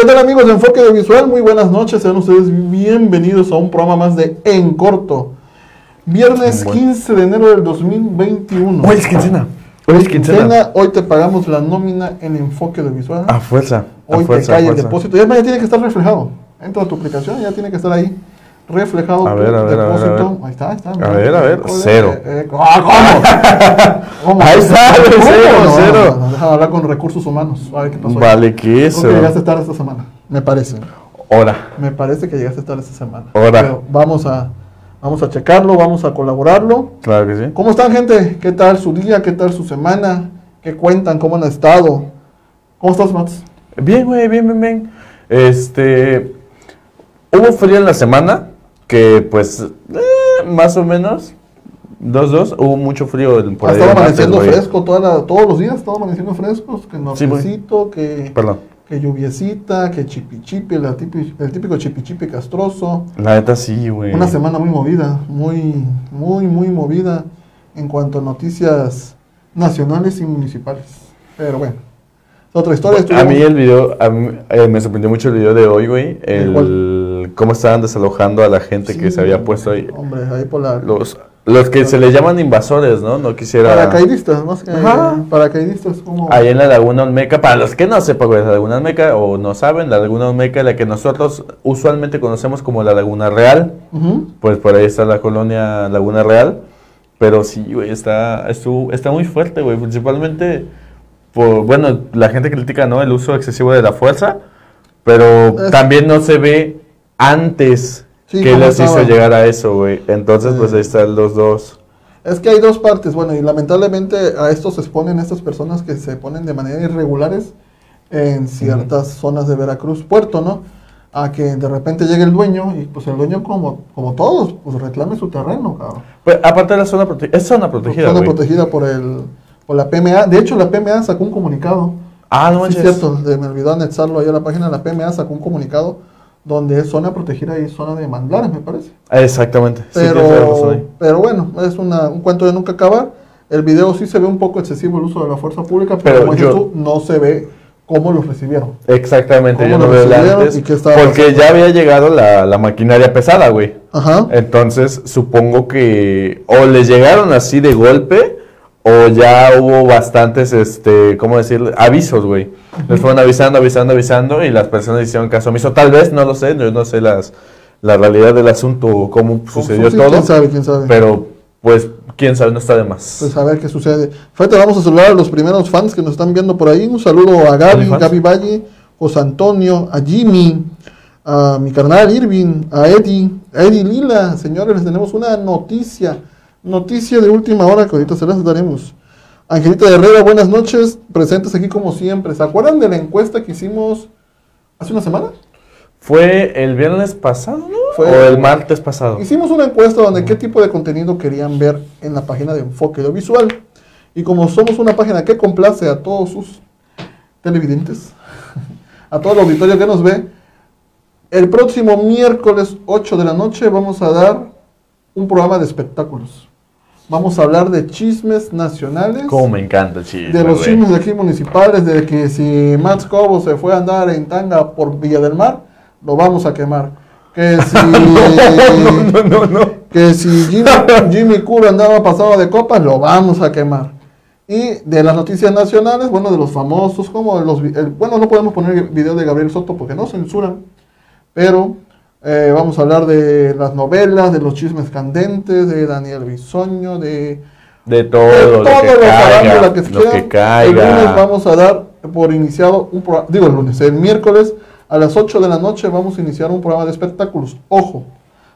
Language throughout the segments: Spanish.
¿qué tal amigos de Enfoque Visual? Muy buenas noches, sean ustedes bienvenidos a un programa más de En Corto. Viernes 15 de enero del 2021. Hoy es quincena. Hoy es quincena. Hoy te pagamos la nómina en Enfoque de Visual. A fuerza. a hoy fuerza, te cae el depósito. Y además ya tiene que estar reflejado. Entra a tu aplicación, ya tiene que estar ahí reflejado A ver, a depósito. a ver. Ahí está, ahí está. A ver, a ver, cero. eh, eh, ah, ¿Cómo? ¿Cómo? Ahí está, cero, No, cero. no, no, hablar con recursos humanos. A ver qué pasó. Vale, que Creo eso. que llegaste tarde esta semana, me parece. Hora. Me parece que llegaste tarde esta semana. Ahora. Pero vamos a, vamos a checarlo, vamos a colaborarlo. Claro que sí. ¿Cómo están, gente? ¿Qué tal su día? ¿Qué tal su semana? ¿Qué cuentan? ¿Cómo han estado? ¿Cómo estás, Mats? Bien, güey, bien, bien, bien. Este. Hubo frío en la semana, que pues, eh, más o menos. Dos, dos. Hubo mucho frío el- por ahí el martes, amaneciendo fresco toda la- todos los días, estado amaneciendo frescos, que Sí, nortecito, que, Perdón. que lluviecita, que chipichipi, la típi- el típico chipichipi castroso. La neta sí, güey. Una semana muy movida, muy, muy, muy movida en cuanto a noticias nacionales y municipales. Pero bueno, es otra historia. A mí el video, a mí, eh, me sorprendió mucho el video de hoy, güey. ¿El El, cómo estaban desalojando a la gente que se había puesto ahí. Hombre, ahí por la... Los, los que se les llaman invasores, ¿no? No quisiera... Paracaidistas, más que Ajá. paracaidistas, como... Ahí en la Laguna Olmeca, para los que no sepan, güey, la Laguna Olmeca o no saben, la Laguna Olmeca, la que nosotros usualmente conocemos como la Laguna Real, pues por ahí está la colonia Laguna Real. Pero sí, güey, está, estuvo- está muy fuerte, güey, principalmente por, bueno, la gente critica, ¿no? El uso excesivo de la fuerza, pero también no se ve antes Sí, que les hizo llegar a eso, güey. Entonces, pues ahí están los dos. Es que hay dos partes, bueno, y lamentablemente a esto se exponen estas personas que se ponen de manera irregulares en ciertas zonas de Veracruz, puerto, ¿no? A que de repente llegue el dueño y pues el dueño como, como todos, pues reclame su terreno, cabrón. Pues, aparte de la zona protegida, es zona protegida, Zona güey. protegida por el por la PMA. De hecho, la PMA sacó un comunicado. Ah, no Sí, manches. es cierto, me olvidó anexarlo ahí a la página. La PMA sacó un comunicado donde es zona protegida y zona de manglares, me parece. Exactamente. sí, razón Pero, ahí. pero bueno, es una- un cuento de nunca acabar. El video sí se ve un poco excesivo el uso de la fuerza pública, pero, Pero como yo- no se ve cómo los recibieron. Exactamente, ¿Cómo yo no veo antes. y qué estaba Porque pasando? ya había llegado la, la maquinaria pesada, güey. Ajá. Entonces, supongo que o les llegaron así de golpe o ya hubo bastantes, este, ¿cómo decirle? Avisos, güey. Les fueron avisando, avisando, avisando y las personas hicieron caso omiso. Tal vez, no lo sé, yo no sé las, la realidad del asunto, o cómo sucedió Sí, todo. ¿Quién sabe? ¿Quién sabe? Pero, pues, quién sabe, no está de más. Pues a ver qué sucede. Fíjate, vamos a saludar a los primeros fans que nos están viendo por ahí. Un saludo a Gaby. Gaby Valle, José Antonio, a Jimmy, a mi carnal Irving, a Eddie, a Eddie Lila. Señores, les tenemos una noticia. Noticia de última hora que ahorita se las daremos. Angelita Herrera, buenas noches. Presentes aquí como siempre. ¿Se acuerdan de la encuesta que hicimos hace una semana? ¿Fue el viernes pasado, no? Fue- ¿O el martes pasado? Hicimos una encuesta donde qué tipo de contenido querían ver en la página de Enfoque Visual. Y como somos una página que complace a todos sus televidentes, a todo el auditorio que nos ve, el próximo miércoles 8 de la noche vamos a dar un programa de espectáculos. Vamos a hablar de chismes nacionales. Cómo me encanta el chisme, De los güey. chismes de aquí municipales, de que si Max Cobo se fue a andar en tanga por Villa del Mar, lo vamos a quemar. Que si, no, no, no. que si Jimmy, Jimmy Cura andaba pasado de copas, lo vamos a quemar. Y de las noticias nacionales, bueno, de los famosos, como de los... el- bueno, no podemos poner video de Gabriel Soto porque no censuran, pero eh, vamos a hablar de las novelas, de los chismes candentes, de Daniel Bisoño, de De todo, de lo todo que lo farándula caiga, que se lo que El caiga. lunes vamos a dar por iniciado un programa, digo el lunes, el miércoles a las 8 de la noche vamos a iniciar un programa de espectáculos. Ojo,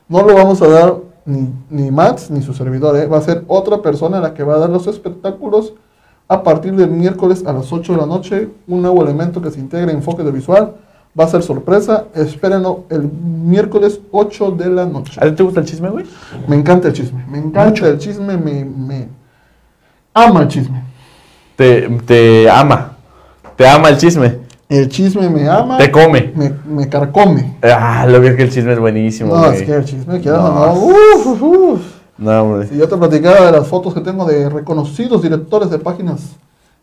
no lo vamos a dar ni, ni Max ni su servidor, ¿eh? va a ser otra persona la que va a dar los espectáculos a partir del miércoles a las 8 de la noche. Un nuevo elemento que se integra en enfoque de visual. Va a ser sorpresa, espérenlo el miércoles 8 de la noche. ¿A ti te gusta el chisme, güey? Me encanta el chisme, me encanta el chisme, me, me ama el chisme. Te, te ama. Te ama el chisme. El chisme me ama, Te come. me, me carcome. Ah, lo es que el chisme es buenísimo, No, es que el chisme, quieras No. no, uf, uf, uf. No, hombre. Si yo te platicara de las fotos que tengo de reconocidos directores de páginas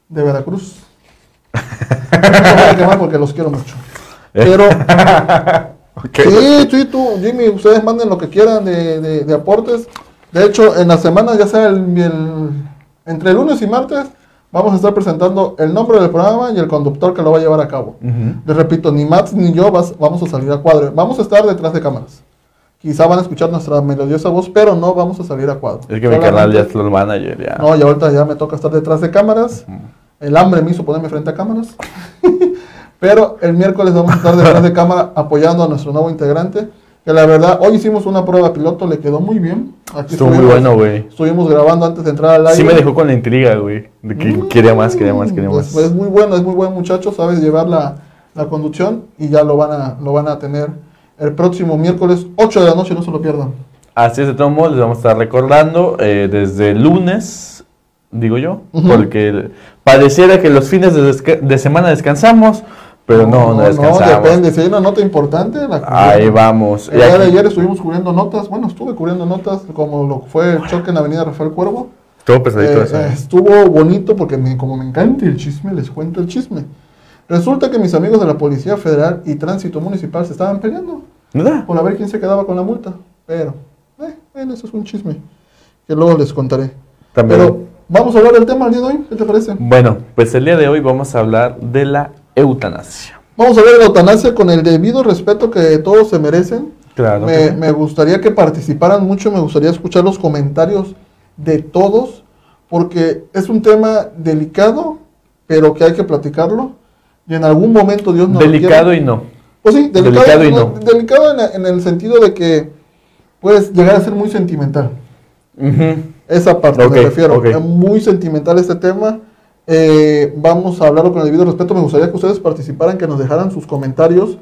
de Veracruz. No voy a quemar porque los quiero mucho. Pero Ok. sí, sí, tú, Jimmy, ustedes manden lo que quieran de, de- de aportes. De hecho, en la semana, ya sea el, el- entre lunes y martes, vamos a estar presentando el nombre del programa y el conductor que lo va a llevar a cabo. Ujú. Les repito, ni Max ni yo vas- vamos a salir a cuadro. Vamos a estar detrás de cámaras. Quizá van a escuchar nuestra melodiosa voz, pero no vamos a salir a cuadro. Es que mi canal ya es floor manager, ya. No, y ahorita ya me toca estar detrás de cámaras. El hambre me hizo ponerme frente a cámaras. Pero el miércoles vamos a estar detrás de cámara apoyando a nuestro nuevo integrante. Que la verdad, hoy hicimos una prueba piloto, le quedó muy bien. Aquí Estuvo muy bueno, güey. Estuvimos grabando antes de entrar al aire. Sí me dejó con la intriga, güey. De que Mm, quería más, quería más, quería pues, más. es muy bueno, es muy buen muchacho, sabes llevar la, la conducción y ya lo van, a, lo van a tener el próximo miércoles 8 de la noche, no se lo pierdan. Así es, de todos modos, les vamos a estar recordando eh, desde el lunes, digo yo, porque pareciera que los fines de semana descansamos, pero no, no, descansamos. depende, si hay una nota importante, la Ahí vamos. El Y día de ayer estuvimos cubriendo notas, bueno, estuve cubriendo notas como lo que fue el choque en la avenida Rafael Cuervo. Todo pesadito Eh, eso. eh, estuvo bonito porque me- como me encanta el chisme, les cuento el chisme. Resulta que mis amigos de la Policía Federal y Tránsito Municipal se estaban peleando ¿Verdad? por a ver quién se quedaba con la multa. Pero, eh, bueno, eso es un chisme que luego les contaré. También. Pero vamos a hablar del tema el día de hoy, ¿qué te parece? Bueno, pues el día de hoy vamos a hablar de la eutanasia. Vamos a la eutanasia con el debido respeto que todos se merecen. Claro. Me, gustaría que participaran mucho, me gustaría escuchar los comentarios de todos, porque es un tema delicado, pero que hay que platicarlo. Y en algún momento Dios nos Delicado y no. Pues sí, delicado, delicado y no, delicado en, en el sentido de que puedes llegar a ser muy sentimental. Esa parte me refiero. Es muy sentimental este tema. Eh, vamos a hablarlo con el debido respeto. Me gustaría que ustedes participaran, que nos dejaran sus comentarios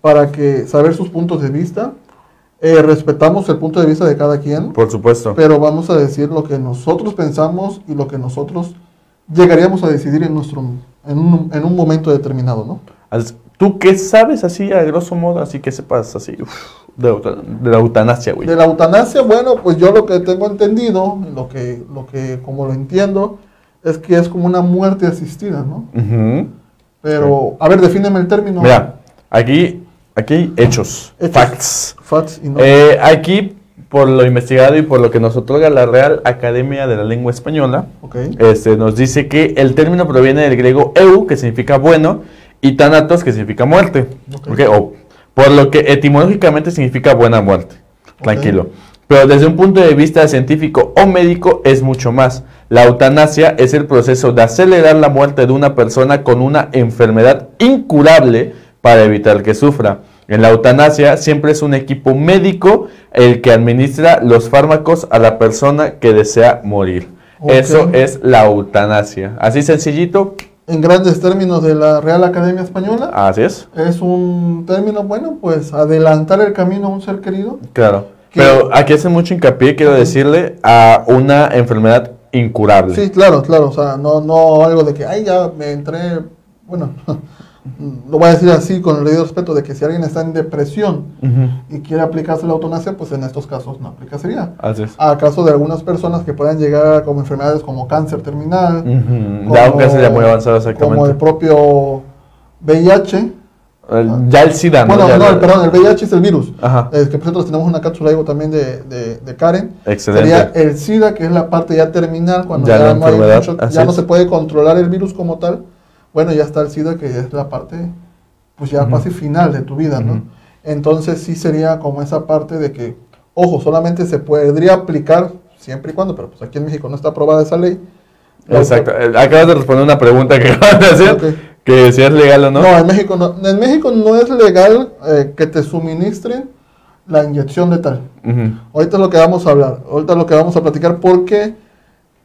para que saber sus puntos de vista. Eh, respetamos el punto de vista de cada quien, Por supuesto. pero vamos a decir lo que nosotros pensamos y lo que nosotros llegaríamos a decidir en nuestro en un, en un momento determinado, ¿no? ¿Tú qué sabes así a grosso modo? Así que sepas así uf, de, de la eutanasia, güey. De la eutanasia, bueno, pues yo lo que tengo entendido, lo que, lo que como lo entiendo, es que es como una muerte asistida, ¿no? Pero, a ver, defíneme el término. Mira, aquí, aquí hechos, Hechos. facts. Facts y no. Eh, aquí, por lo investigado y por lo que nos otorga la Real Academia de la Lengua Española, este, nos dice que el término proviene del griego eu, que significa bueno, y thanatos, que significa muerte. Ok. Ok, o- por lo que etimológicamente significa buena muerte. Tranquilo. Pero desde un punto de vista científico o médico es mucho más. La eutanasia es el proceso de acelerar la muerte de una persona con una enfermedad incurable para evitar que sufra. En la eutanasia siempre es un equipo médico el que administra los fármacos a la persona que desea morir. Eso es la eutanasia. Así sencillito, En grandes términos de la Real Academia Española, así es. es un término, bueno, pues adelantar el camino a un ser querido. Claro. Pero aquí hace mucho hincapié, quiero decirle, a una enfermedad incurable. Sí, claro, claro, o sea, no, no algo de que, ay, ya me entré, bueno, lo voy a decir así con el debido respeto, de que si alguien está en depresión y quiere aplicarse la eutanasia, pues en estos casos no aplicaría. Así es. A caso de algunas personas que puedan llegar como enfermedades como cáncer terminal, como- Ya un cáncer ya muy avanzado como el exactamente. propio VIH. El- ya el SIDA, ¿no? Bueno, Ya no, la- perdón, el VIH es el virus. Ajá. Es que nosotros tenemos una cápsula ahí también de, de, de Karen. Excelente. Sería el SIDA, que es la parte ya terminal, cuando Ya no, hay mucho- ya no se puede controlar el virus como tal. Bueno, ya está el SIDA, que es la parte, pues ya Ujú. casi final de tu vida, ¿no? Entonces sí sería como esa parte de que, ojo, solamente se podría aplicar siempre y cuando, pero pues aquí en México no está aprobada esa ley. Exacto. Eh, Acabas de responder una pregunta que acabas de hacer, Ok. Que si es legal o no. No, en México no, en México no es legal eh, que te suministren la inyección de tal. Ujú. Ahorita es lo que vamos a hablar, ahorita es lo que vamos a platicar porque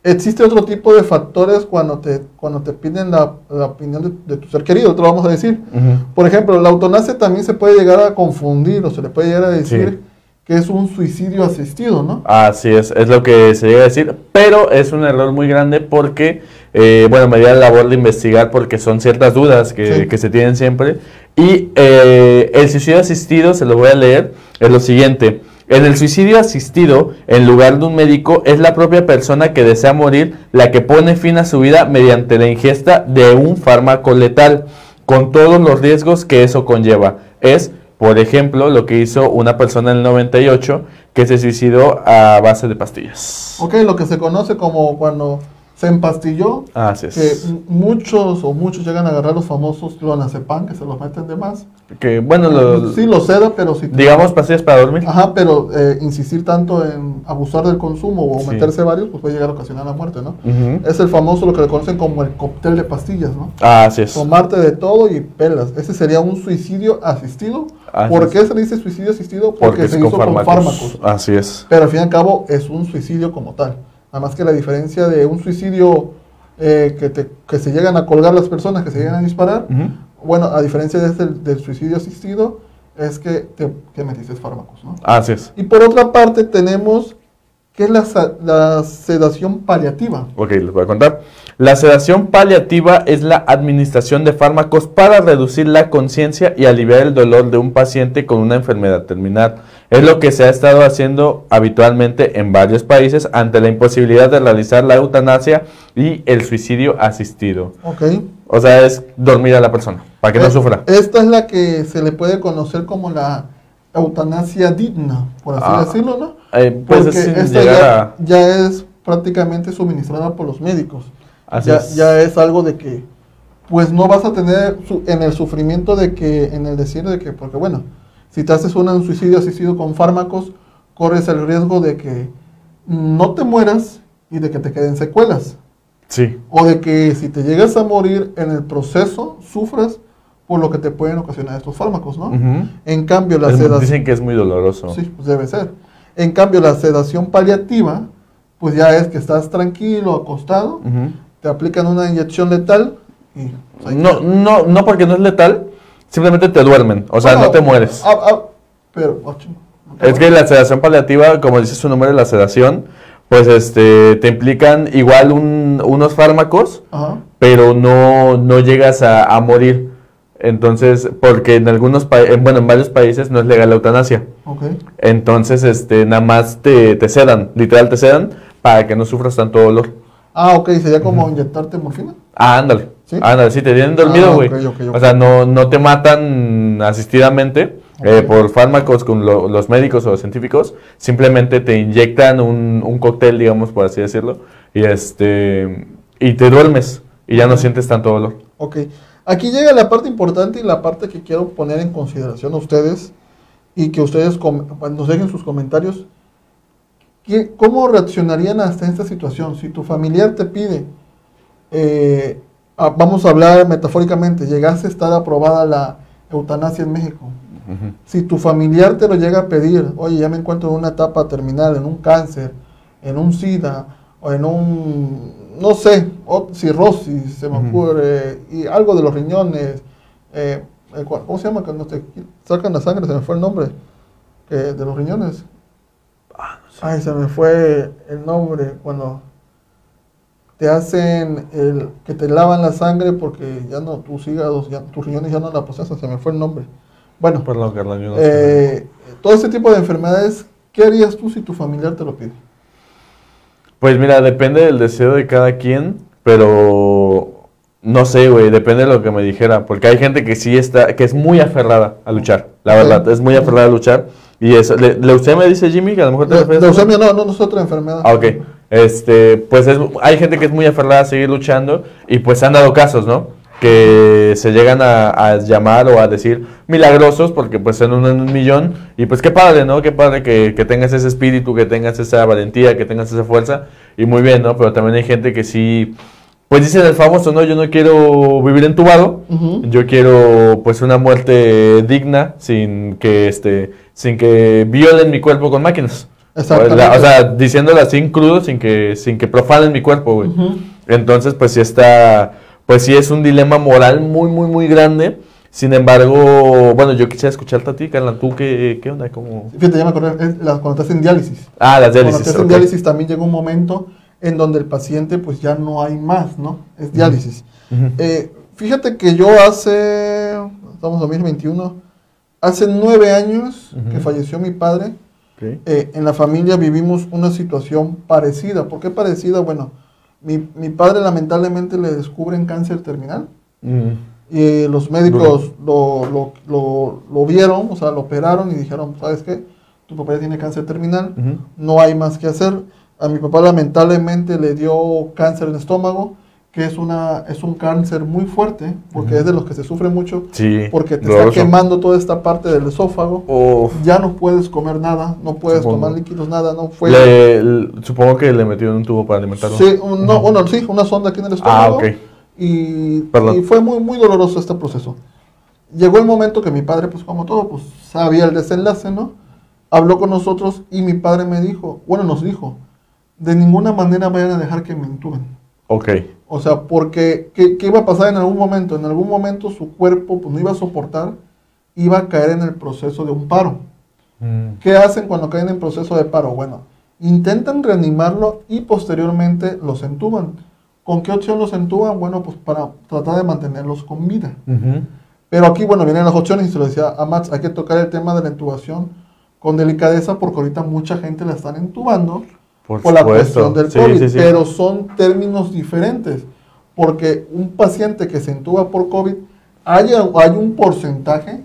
existe otro tipo de factores cuando te, cuando te piden la, la opinión de, de tu ser querido, te lo vamos a decir. Ujú. Por ejemplo, la eutanasia también se puede llegar a confundir o se le puede llegar a decir Sí. que es un suicidio asistido, ¿no? Así es, es lo que se llega a decir, pero es un error muy grande porque, eh, bueno, me di la labor de investigar porque son ciertas dudas que, Sí. que se tienen siempre. Y eh, el suicidio asistido, se lo voy a leer, es lo siguiente. En el suicidio asistido, en lugar de un médico, es la propia persona que desea morir la que pone fin a su vida mediante la ingesta de un fármaco letal. con todos los riesgos que eso conlleva. Es, por ejemplo, lo que hizo una persona en el 98 que se suicidó a base de pastillas. Ok, lo que se conoce como cuando se empastilló, Así es. que muchos o muchos llegan a agarrar los famosos clonazepam, que se los meten de más. Que, bueno, lo- sí, lo seda, pero si... digamos pastillas para dormir. Ajá, pero eh, insistir tanto en abusar del consumo o Sí. meterse varios, pues puede llegar a ocasionar la muerte, ¿no? Es el famoso, lo que le conocen como el cóctel de pastillas, ¿no? Así es. Tomarte de todo y pelas. Ese sería un suicidio asistido. Así ¿Por es. qué se le dice suicidio asistido? Porque, se hizo con fármacos. fármacos. Así es. Pero al fin y al cabo es un suicidio como tal. Nada más que la diferencia de un suicidio eh, que, te- que se llegan a colgar las personas, que se llegan a disparar, bueno, a diferencia de este, del suicidio asistido, es que te que metiste fármacos, ¿no? Así es. Y por otra parte tenemos que es la, la sedación paliativa. Ok, les voy a contar. La sedación paliativa es la administración de fármacos para reducir la conciencia y aliviar el dolor de un paciente con una enfermedad terminal. Es lo que se ha estado haciendo habitualmente en varios países ante la imposibilidad de realizar la eutanasia y el suicidio asistido. ¿Ok? O sea, es dormir a la persona para que no Eh, sufra. Esta es la que se le puede conocer como la eutanasia digna, por así Ah, decirlo, ¿no? Eh, pues Porque es sin esta llegar ya, a... ya es prácticamente suministrada por los médicos. Así ya, es. ya es algo de que, pues no vas a tener en el sufrimiento de que, en el decir de que, porque bueno, si te haces una- un suicidio asistido con fármacos, corres el riesgo de que no te mueras y de que te queden secuelas. Sí. O de que si te llegas a morir en el proceso, sufras por lo que te pueden ocasionar estos fármacos, ¿no? En cambio, la sedación... dicen que es muy doloroso. Sí, pues debe ser. En cambio, la sedación paliativa, pues ya es que estás tranquilo, acostado, te aplican una inyección letal y... pues, No, no, no porque no es letal, simplemente te duermen, o sea, no te mueres. ah, ah, pero, oh, te Es que la sedación paliativa, como dice su nombre, la sedación, pues este, te implican igual un- unos fármacos, Ajá. pero no, no llegas a, a morir. Entonces, porque en algunos países, bueno, en varios países no es legal la eutanasia. Entonces, este, nada más te, te sedan, literal te sedan, para que no sufras tanto dolor. Ah, ok, sería como inyectarte morfina. Ah, ándale. ¿Sí? Ándale, sí, te tienen dormido, Ah, güey. O sea, no, no te matan asistidamente eh, por fármacos con lo- los médicos o los científicos. Simplemente te inyectan un, un cóctel, digamos, por así decirlo. Y este y te duermes y ya no sientes tanto dolor. Ok. Aquí llega la parte importante y la parte que quiero poner en consideración a ustedes y que ustedes nos dejen sus comentarios. ¿Qué- ¿Cómo reaccionarían hasta esta situación? Si tu familiar te pide, eh, ah, vamos a hablar metafóricamente, llegase a estar aprobada la eutanasia en México. Si tu familiar te lo llega a pedir, oye, ya me encuentro en una etapa terminal, en un cáncer, en un SIDA, o en un, no sé, cirrosis, se me Ujú. ocurre, y algo de los riñones, eh, el ¿cómo se llama cuando te sacan la sangre? Se me fue el nombre, que de los riñones. Ay, se me fue el nombre, cuando te hacen el, que te lavan la sangre porque ya no, tus hígados, ya, tus riñones ya no la procesan, se me fue el nombre. Bueno, Perdón, Carla, yo no eh, todo ese tipo de enfermedades, ¿qué harías tú si tu familiar te lo pide? Pues mira, depende del deseo de cada quien, pero no sé, güey, depende de lo que me dijera, porque hay gente que sí está, que es muy aferrada a luchar, la verdad, es muy aferrada a luchar. Y eso, le, leucemia dice Jimmy, que a lo mejor te Le- refieres? Leucemia no, no, no es otra enfermedad. Ah, ok. Este, pues es- hay gente que es muy aferrada a seguir luchando y pues se han dado casos, ¿no? Que se llegan a, a llamar o a decir milagrosos porque pues son un, un millón y pues qué padre, ¿no? Qué padre que, que tengas ese espíritu, que tengas esa valentía, que tengas esa fuerza y muy bien, ¿no? Pero también hay gente que sí, pues dicen el famoso, ¿no? Yo no quiero vivir entubado, Ujú. yo quiero pues una muerte digna sin que este sin que violen mi cuerpo con máquinas. Exactamente. O sea, diciéndolo así en crudo sin que sin que profanen mi cuerpo, güey. Entonces, pues sí está pues sí es un dilema moral muy muy muy grande. Sin embargo, bueno, yo quisiera escucharte a ti, Carla, tú qué, qué onda, cómo Fíjate, ya me acordé, es la- cuando estás en diálisis. Ah, las Cuando diálisis. estás en ok. diálisis también llega un momento en donde el paciente pues ya no hay más, ¿no? Es diálisis. Eh, fíjate que yo hace, estamos en 2021, hace nueve años que falleció mi padre, Eh, en la familia vivimos una situación parecida. ¿Por qué parecida? Bueno, mi, mi padre lamentablemente le descubren cáncer terminal. Mm. Y los médicos lo, lo, lo, lo vieron, o sea, lo operaron y dijeron, ¿sabes qué? Tu papá ya tiene cáncer terminal, no hay más que hacer. A mi papá lamentablemente le dio cáncer en estómago, que es, una, es un cáncer muy fuerte, porque es de los que se sufre mucho, Sí. porque te doloroso. está quemando toda esta parte del esófago. Ya no puedes comer nada, no puedes Supongo. tomar líquidos, nada, no fue... Le- supongo que le metieron un tubo para alimentarlo. Sí, un- no, bueno, sí, una sonda aquí en el estómago. Ah, ok. Y, y fue muy, muy doloroso este proceso. Llegó el momento que mi padre, pues como todo, pues sabía el desenlace, ¿no? Habló con nosotros y mi padre me dijo, bueno, nos dijo, de ninguna manera vayan a dejar que me intuben. Ok. O sea, porque, ¿qué, qué iba a pasar en algún momento? En algún momento su cuerpo pues, no iba a soportar, iba a caer en el proceso de un paro. Mm. ¿Qué hacen cuando caen en proceso de paro? Bueno, intentan reanimarlo y posteriormente los entuban. ¿Con qué opción los entuban? Bueno, pues para tratar de mantenerlos con vida. Pero aquí, bueno, vienen las opciones y se lo decía a Max, hay que tocar el tema de la intubación con delicadeza porque ahorita mucha gente la están entubando Por, por la cuestión del Sí, COVID, sí, sí. pero son términos diferentes, porque un paciente que se entuba por COVID, hay, hay un porcentaje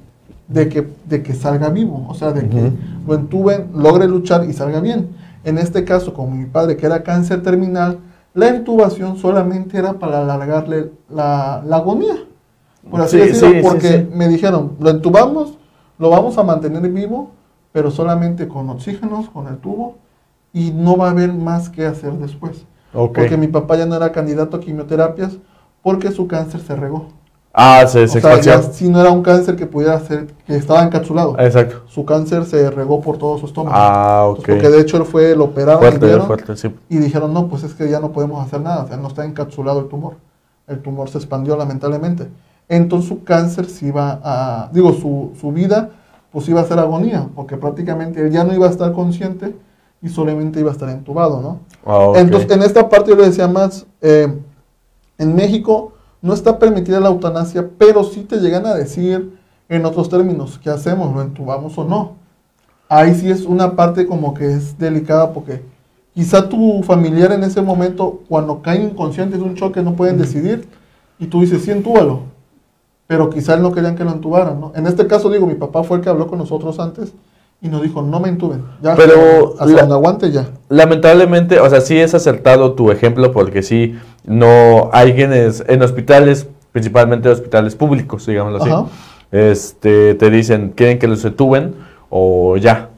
de que, de que salga vivo, o sea, de que lo entuben, logre luchar y salga bien. En este caso, como mi padre, que era cáncer terminal, la intubación solamente era para alargarle la, la agonía, por así Sí, decirlo, porque me dijeron, lo entubamos, lo vamos a mantener vivo, pero solamente con oxígenos, con el tubo, y no va a haber más que hacer después. Porque mi papá ya no era candidato a quimioterapias porque su cáncer se regó. Ah, se, O se sea, ya expansió. si no era un cáncer que pudiera ser, que estaba encapsulado. Exacto. Su cáncer se regó por todo su estómago. Ah, ok. Entonces, porque de hecho él fue, lo operaron y, Fuerte, fuerte, sí. y dijeron, no, pues es que ya no podemos hacer nada, o sea, no está encapsulado el tumor. El tumor se expandió lamentablemente. Entonces su cáncer se iba a, digo, su, su vida pues iba a ser agonía, porque prácticamente él ya no iba a estar consciente y solamente iba a estar entubado, ¿no? Ah, ok. Entonces, en esta parte yo le decía más, eh, en México no está permitida la eutanasia, pero sí te llegan a decir en otros términos, ¿qué hacemos? ¿Lo entubamos o no? Ahí sí es una parte como que es delicada porque quizá tu familiar en ese momento, cuando cae inconsciente de un choque, no pueden decidir y tú dices, sí, entúbalo. Pero quizá él no querían que lo entubaran, ¿no? En este caso, digo, mi papá fue el que habló con nosotros antes y nos dijo, no me entuben. Ya, Pero hasta la- donde aguante ya. Lamentablemente, o sea, sí es acertado tu ejemplo porque sí, no hay quienes en hospitales, principalmente hospitales públicos, digámoslo así, Ajá. este, te dicen, quieren que los entuben o ya.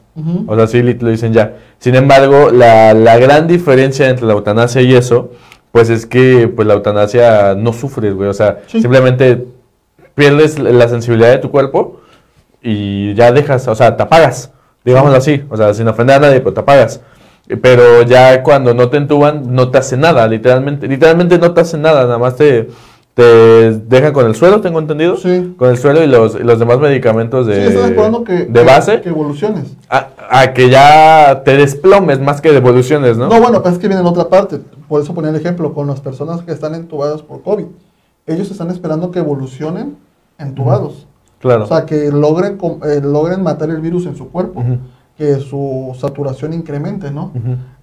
O sea, sí lo dicen ya. Sin embargo, la, la gran diferencia entre la eutanasia y eso, pues es que pues la eutanasia no sufres, güey. O sea, Sí. simplemente pierdes la sensibilidad de tu cuerpo y ya dejas, o sea, te apagas, digámoslo así. O sea, sin ofender a nadie, pero te apagas. Pero ya cuando no te entuban, no te hace nada, literalmente. Literalmente no te hace nada, nada más te, te dejan con el suelo, tengo entendido. Sí. Con el suelo y los, y los demás medicamentos de, sí, que, de base que evoluciones. a, a que ya te desplomes más que devoluciones, ¿no? ¿no? bueno, pues es que viene la otra parte. Por eso ponía el ejemplo con las personas que están entubadas por COVID. Ellos están esperando que evolucionen entubados. Claro. O sea, que logren, eh, logren matar el virus en su cuerpo. Que su saturación incremente, ¿no?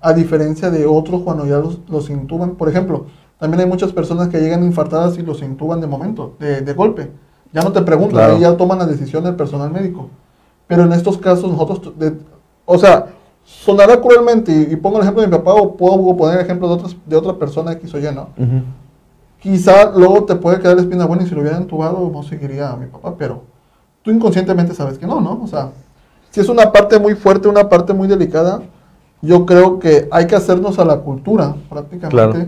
A diferencia de otros cuando ya los, los intuban. Por ejemplo, también hay muchas personas que llegan infartadas y los intuban de momento, de, de golpe. Ya no te preguntan, Claro. ahí ya toman la decisión del personal médico. Pero en estos casos nosotros, de- o sea, sonará cruelmente, y, y pongo el ejemplo de mi papá o puedo poner el ejemplo de, otras, de otra persona X o Y, ¿no? Ujú. Quizá luego te puede quedar la espina buena y si lo hubieran entubado no seguiría a mi papá, pero tú inconscientemente sabes que no, ¿no? O sea, si es una parte muy fuerte, una parte muy delicada, yo creo que hay que hacernos a la cultura prácticamente Claro.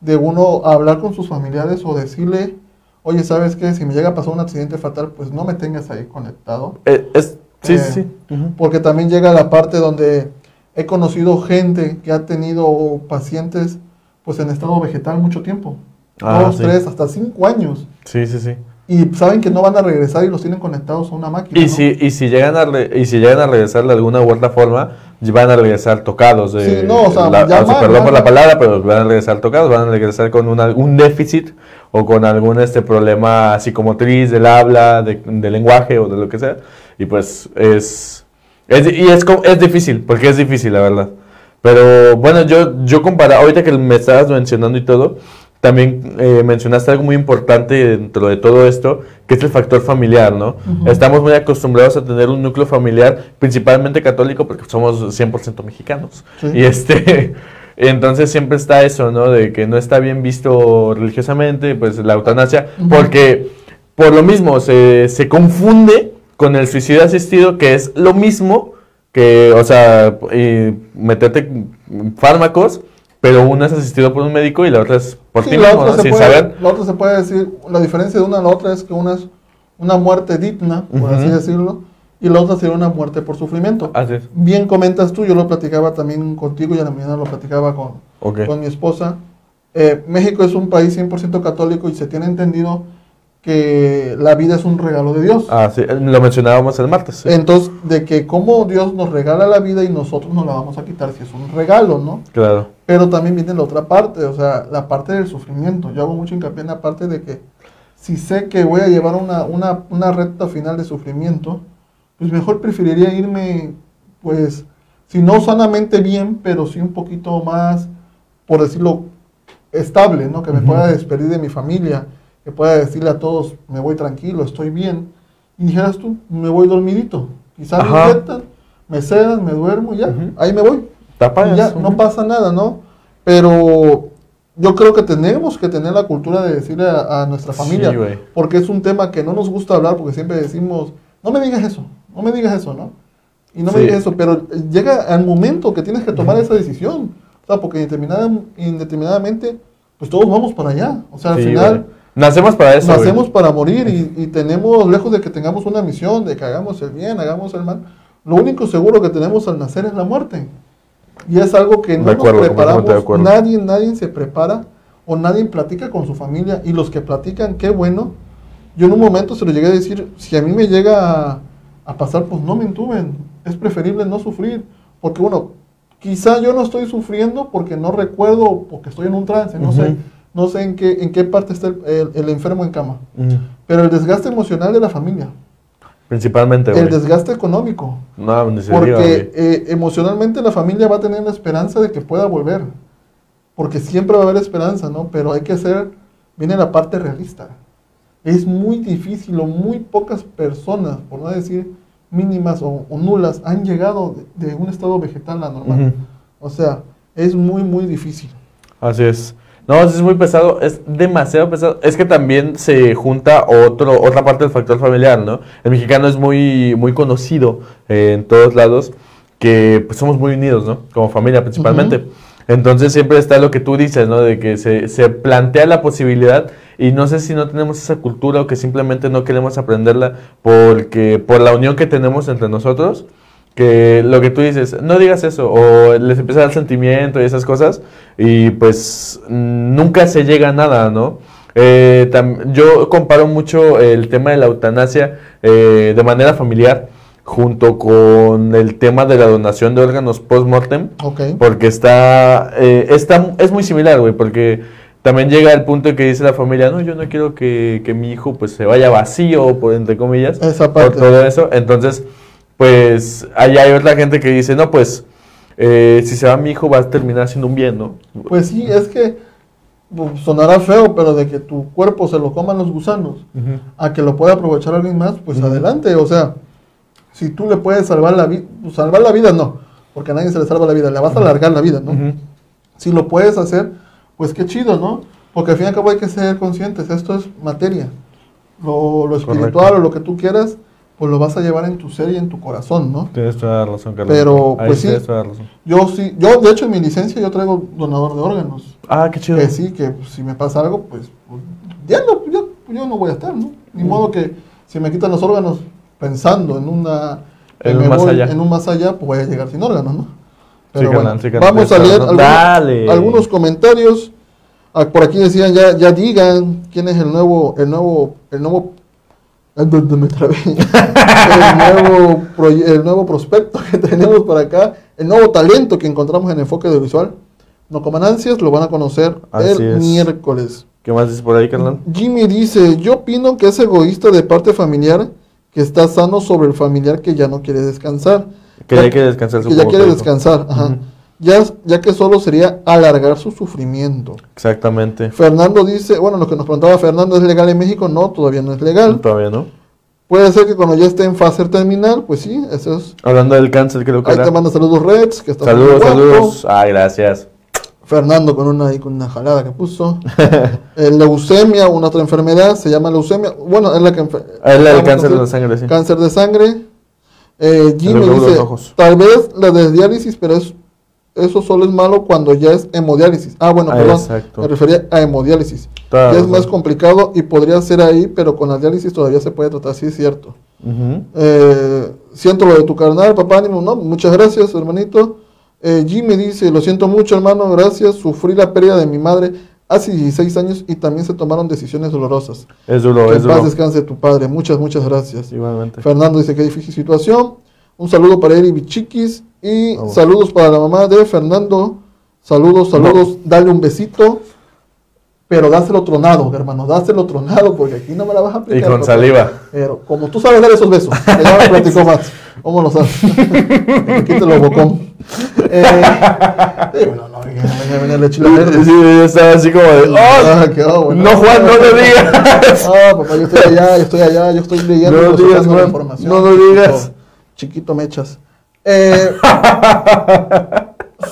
de uno hablar con sus familiares o decirle, oye, ¿sabes qué? Si me llega a pasar un accidente fatal, pues no me tengas ahí conectado. Eh, es, sí, Eh, sí. Porque también llega la parte donde he conocido gente que ha tenido pacientes pues en estado vegetal mucho tiempo. Ah, dos, sí. tres, hasta cinco años. Sí, sí, sí. Y saben que no van a regresar y los tienen conectados a una máquina. Y ¿no? si, y si llegan a re- y si llegan a regresar de alguna u otra forma, van a regresar tocados de Sí, no, o sea, la- ya o sea, mal, perdón ya por la palabra, pero van a regresar tocados, van a regresar con un déficit o con algún este problema psicomotriz del habla, de, de lenguaje o de lo que sea. Y pues es, es y es, es difícil, porque es difícil, la verdad. Pero bueno, yo, yo compara, ahorita que me estabas mencionando y todo, también eh, mencionaste algo muy importante dentro de todo esto, que es el factor familiar, ¿no? Estamos muy acostumbrados a tener un núcleo familiar, principalmente católico, porque somos 100% mexicanos. Y este... Entonces siempre está eso, ¿no? De que no está bien visto religiosamente, pues la eutanasia, porque por lo mismo se, se confunde con el suicidio asistido, que es lo mismo que, o sea, meterte fármacos, pero una es asistido por un médico y la otra es por ti mismo, ¿no? Sin saber. La otra se puede decir, la diferencia de una a la otra es que una es una muerte digna, por así decirlo, y la otra sería una muerte por sufrimiento. Así es. Bien comentas tú, yo lo platicaba también contigo y a la mañana lo platicaba con, con mi esposa. Eh, México es un país 100% católico y se tiene entendido que la vida es un regalo de Dios. Ah, sí, lo mencionábamos el martes. Entonces, de que como Dios nos regala la vida y nosotros no la vamos a quitar si es un regalo, ¿no? Claro. Pero también viene la otra parte, o sea, la parte del sufrimiento. Yo hago mucho hincapié en la parte de que si sé que voy a llevar una, una, una recta final de sufrimiento, pues mejor preferiría irme, pues, si no sanamente bien, pero sí un poquito más, por decirlo, estable, ¿no? Que me pueda despedir de mi familia, que pueda decirle a todos, me voy tranquilo, estoy bien. Y dijeras tú, me voy dormidito. Quizás me infectan, me sedan, me duermo, ya, ahí me voy. ya, no pasa nada, ¿no? Pero yo creo que tenemos que tener la cultura de decirle a, nuestra familia, porque es un tema que no nos gusta hablar, porque siempre decimos, no me digas eso, no me digas eso, ¿no? Y no me digas eso, pero llega al momento que tienes que tomar esa decisión. O sea, porque indeterminadamente, pues todos vamos para allá. O sea, al final... Nacemos para eso. Nacemos para morir y, tenemos, lejos de que tengamos una misión, de que hagamos el bien, hagamos el mal, lo único seguro que tenemos al nacer es la muerte. Y es algo que no nos preparamos, nadie, nadie se prepara o nadie platica con su familia y los que platican, qué bueno. Yo en un momento se lo llegué a decir, si a mí me llega a pasar, pues no me entuben. Es preferible no sufrir. Porque bueno, quizá yo no estoy sufriendo porque no recuerdo, porque estoy en un trance, no sé. No sé en qué, en qué parte está el, enfermo en cama. Pero el desgaste emocional de la familia. Principalmente, El desgaste económico. No, Porque eh, emocionalmente la familia va a tener la esperanza de que pueda volver. Porque siempre va a haber esperanza, ¿no? Pero hay que ser, viene la parte realista es muy difícil o muy pocas personas, por no decir mínimas o, nulas, han llegado de, un estado vegetal a normal. O sea, es muy, muy difícil. Así es. No, es muy pesado, es demasiado pesado. Es que también se junta otro, otra parte del factor familiar, ¿no? El mexicano es muy, muy conocido en todos lados, que pues, somos muy unidos, ¿no? Como familia principalmente. Entonces siempre está lo que tú dices, ¿no? De que se, se plantea la posibilidad y no sé si no tenemos esa cultura o que simplemente no queremos aprenderla porque por la unión que tenemos entre nosotros, que lo que tú dices, no digas eso, o les empieza a dar sentimiento y esas cosas, y pues nunca se llega a nada, ¿no? Eh, yo comparo mucho el tema de la eutanasia eh, de manera familiar junto con el tema de la donación de órganos post-mortem, porque está, eh, está, es muy similar, güey, porque también llega el punto que dice la familia, no, yo no quiero que, mi hijo pues se vaya vacío, por entre comillas, por todo eso. Entonces, pues allá hay otra gente que dice, no, pues eh, si se va mi hijo va a terminar siendo un bien, ¿no? Pues sí, es que pues, sonará feo, pero de que tu cuerpo se lo coman los gusanos, a que lo pueda aprovechar alguien más, pues adelante, o sea, si tú le puedes salvar la vida, pues, salvar la vida no, porque a nadie se le salva la vida, le vas a alargar la vida, ¿no? Si lo puedes hacer, pues qué chido, ¿no? Porque al fin y al cabo hay que ser conscientes, esto es materia. Lo, espiritual o lo que tú quieras, pues lo vas a llevar en tu ser y en tu corazón, ¿no? Tienes toda la razón, Carlos. Pero, pues sí, yo sí, yo de hecho en mi licencia yo traigo donador de órganos. Ah, qué chido. Que sí, que si me pasa algo, pues, ya no, yo, yo no voy a estar, ¿no? Ni mm. modo que si me quitan los órganos pensando en una... En, un, más allá. en un más allá, pues voy a llegar sin órganos, ¿no? vamos a leer algunos, comentarios. Ah, por aquí decían, ya, ya digan quién es el nuevo, el nuevo, el nuevo, el nuevo, el nuevo prospecto que tenemos por acá, el nuevo talento que encontramos en Enfoque de Visual. No coman ansias, lo van a conocer el miércoles. ¿Qué más dice por ahí, Carlán? Jimmy dice, yo opino que es egoísta de parte familiar que está sano sobre el familiar que ya no quiere descansar. Que ya quiere descansar. Que ya quiere descansar, ajá. Ya, ya que solo sería alargar su sufrimiento. Exactamente. Fernando dice, bueno, lo que nos preguntaba Fernando, ¿es legal en México? No, todavía no es legal. Todavía no. Puede ser que cuando ya esté en fase terminal, pues sí, eso es. Hablando del cáncer, creo que Ahí era. te manda saludos Reds, que está Saludos, saludos. Ah, gracias. Fernando con una, con una jalada que puso. Eh, leucemia, una otra enfermedad, se llama leucemia. Bueno, es la que... enfer- Es la del cáncer de sangre, sí. Cáncer de sangre. Eh, Jimmy dice, tal vez la desdiálisis, pero es, eso solo es malo cuando ya es hemodiálisis. Ah, bueno, Ah, perdón, exacto. me refería a hemodiálisis. Ya es más complicado y podría ser ahí, pero con la diálisis todavía se puede tratar, sí es cierto. Eh, siento lo de tu carnal, papá, ánimo, no, muchas gracias, hermanito. Eh, Jimmy dice, lo siento mucho, hermano, gracias. Sufrí la pérdida de mi madre hace 16 años y también se tomaron decisiones dolorosas. Es duro, que es paz duro. descanse tu padre. Muchas, muchas gracias. Igualmente. Fernando dice que difícil situación. Un saludo para Eri Bichiquis y Vamos. saludos para la mamá de Fernando. Saludos, saludos. Dale un besito. Pero dáselo tronado, hermano. Dáselo tronado porque aquí no me la vas a Y aplicar. con papá. saliva. Pero como tú sabes dar esos besos, que ya me platicó más. ¿Cómo lo sabes? Quítelo bocón. Eh, bueno, no, le la verde. Sí, yo estaba así como de. ¡Oh! Ah, qué bueno. No, Juan, no lo digas. Ah, papá, yo estoy allá, yo estoy allá, yo estoy leyendo. No digas, la Juan, información. no lo digas. Chiquito, chiquito mechas. Eh,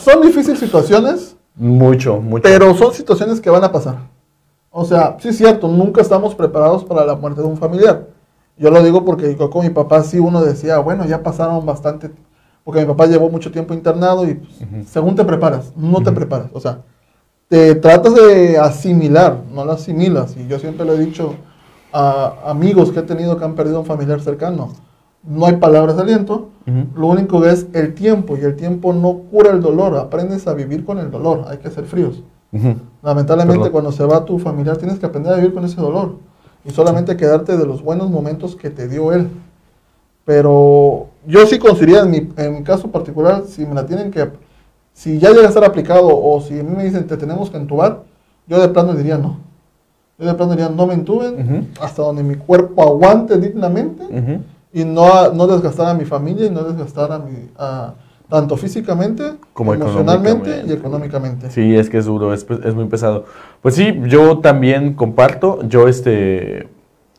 son difíciles situaciones, Mucho, mucho. pero son situaciones que van a pasar. O sea, sí es cierto, nunca estamos preparados para la muerte de un familiar. Yo lo digo porque con mi papá sí uno decía, bueno, ya pasaron bastante, porque mi papá llevó mucho tiempo internado y pues, según te preparas, no te preparas. O sea, te tratas de asimilar, no lo asimilas. Y yo siempre lo he dicho a amigos que he tenido que han perdido un familiar cercano. No hay palabras de aliento, lo único es el tiempo y el tiempo no cura el dolor, aprendes a vivir con el dolor, hay que ser fríos. Lamentablemente Perdón. cuando se va tu familiar tienes que aprender a vivir con ese dolor y solamente quedarte de los buenos momentos que te dio él. Pero yo sí consideraría en mi, en mi caso particular, si me la tienen que, si ya llega a estar aplicado o si a mí me dicen te tenemos que entubar, yo de plano diría no. Yo de plano diría no me entuben hasta donde mi cuerpo aguante dignamente. Y no, no desgastar a mi familia y no desgastar a mi, a- tanto físicamente Como emocionalmente y económicamente. Sí, es que es duro, es, es muy pesado. Pues sí, yo también comparto, yo este,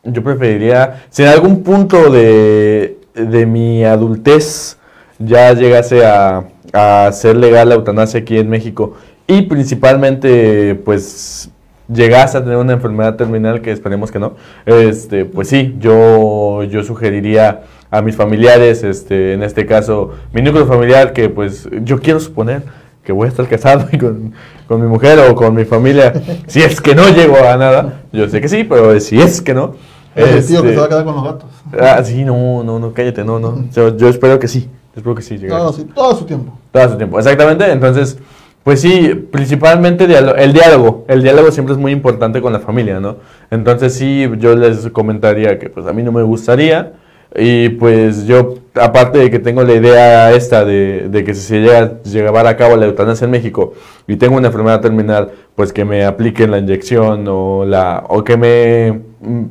yo preferiría, si en algún punto de, de mi adultez ya llegase a, a ser legal la eutanasia aquí en México y principalmente pues llegase a tener una enfermedad terminal que esperemos que no, este, pues sí, yo, yo sugeriría a mis familiares, este, en este caso, mi núcleo familiar, que pues yo quiero suponer que voy a estar casado y con, con mi mujer o con mi familia, si es que no llego a nada, yo sé que sí, pero si es que no. Es el tío que este, se va a quedar con los gatos. ah, sí, no, no, no, cállate, no, no. Yo, yo espero que sí, espero que sí llegue. No, sí, todo su tiempo. Todo su tiempo, exactamente. Entonces, pues sí, principalmente el diálogo. El diálogo siempre es muy importante con la familia, ¿no? Entonces sí, yo les comentaría que pues a mí no me gustaría. Y pues yo, aparte de que tengo la idea esta de, de que si se llega a cabo la eutanasia en México y tengo una enfermedad terminal, pues que me apliquen la inyección o la o que me mm,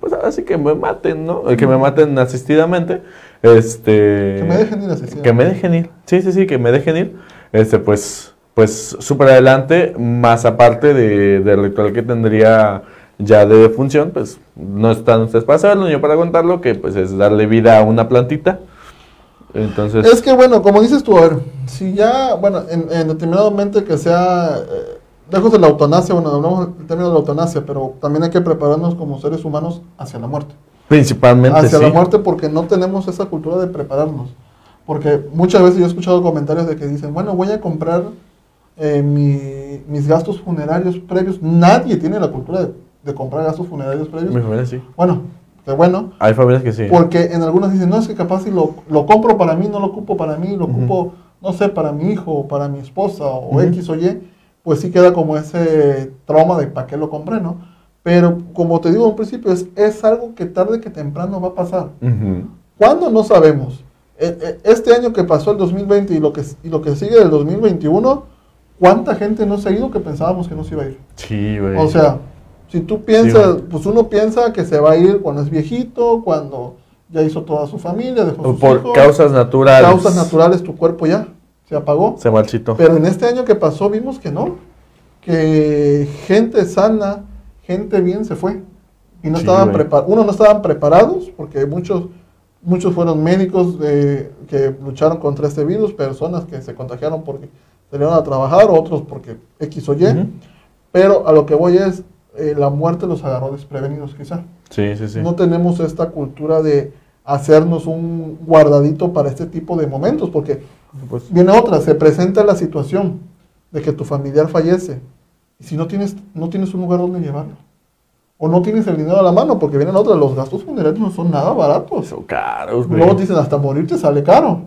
pues así que me maten, ¿no? Que me maten asistidamente. Este Que me dejen ir sí. que me dejen ir. Sí, sí, sí, que me dejen ir. Este, pues, pues súper adelante, más aparte de, del ritual que tendría ya de defunción, pues no están ustedes para saberlo, ni yo para contarlo, que pues es darle vida a una plantita. Entonces, Es que bueno, como dices tú, a ver, si ya, bueno, en, en determinado momento que sea, eh, lejos de la eutanasia, bueno, hablamos del término de la eutanasia, pero también hay que prepararnos como seres humanos hacia la muerte. principalmente hacia sí. la muerte porque no tenemos esa cultura de prepararnos. Porque muchas veces yo he escuchado comentarios de que dicen, bueno, voy a comprar eh, mi- mis gastos funerarios previos. Nadie tiene la cultura de, de comprar gastos funerarios previos. Mi familia sí. Bueno, bueno. Hay familias que sí. Porque en algunas dicen, no, es que capaz si lo, lo compro para mí, no lo ocupo para mí, lo Ujú. ocupo, no sé, para mi hijo, o para mi esposa, o Ujú. X o Y, pues sí queda como ese trauma de para qué lo compré, ¿no? Pero como te digo al principio, es, es algo que tarde que temprano va a pasar. Ujú. ¿Cuándo? No sabemos. E- e- Este año que pasó el 2020 y lo que, y lo que sigue del 2021, ¿cuánta gente no se ha ido que pensábamos que no se iba a ir? Sí, güey. O sea, si tú piensas, güey. pues uno piensa que se va a ir cuando es viejito, cuando ya hizo toda su familia, dejó sus por hijos, causas naturales. causas naturales, tu cuerpo ya. se apagó. Se marchitó. Pero en este año que pasó vimos que no, que gente sana, gente bien se fue. Y no Sí, estaban preparados, uno no estaban preparados, porque muchos, muchos fueron médicos de- que lucharon contra este virus, personas que se contagiaron porque salieron a trabajar, otros porque X o Y. Ujú. Pero a lo que voy es, eh, la muerte los agarró desprevenidos quizá. Sí, sí, sí. No tenemos esta cultura de hacernos un guardadito para este tipo de momentos, porque Pues, Viene otra, se presenta la situación de que tu familiar fallece y si no tienes, no tienes un lugar donde llevarlo o no tienes el dinero a la mano, porque vienen otras, los gastos funerarios no son nada baratos. son caros, güey. Luego dicen hasta morirte sale caro,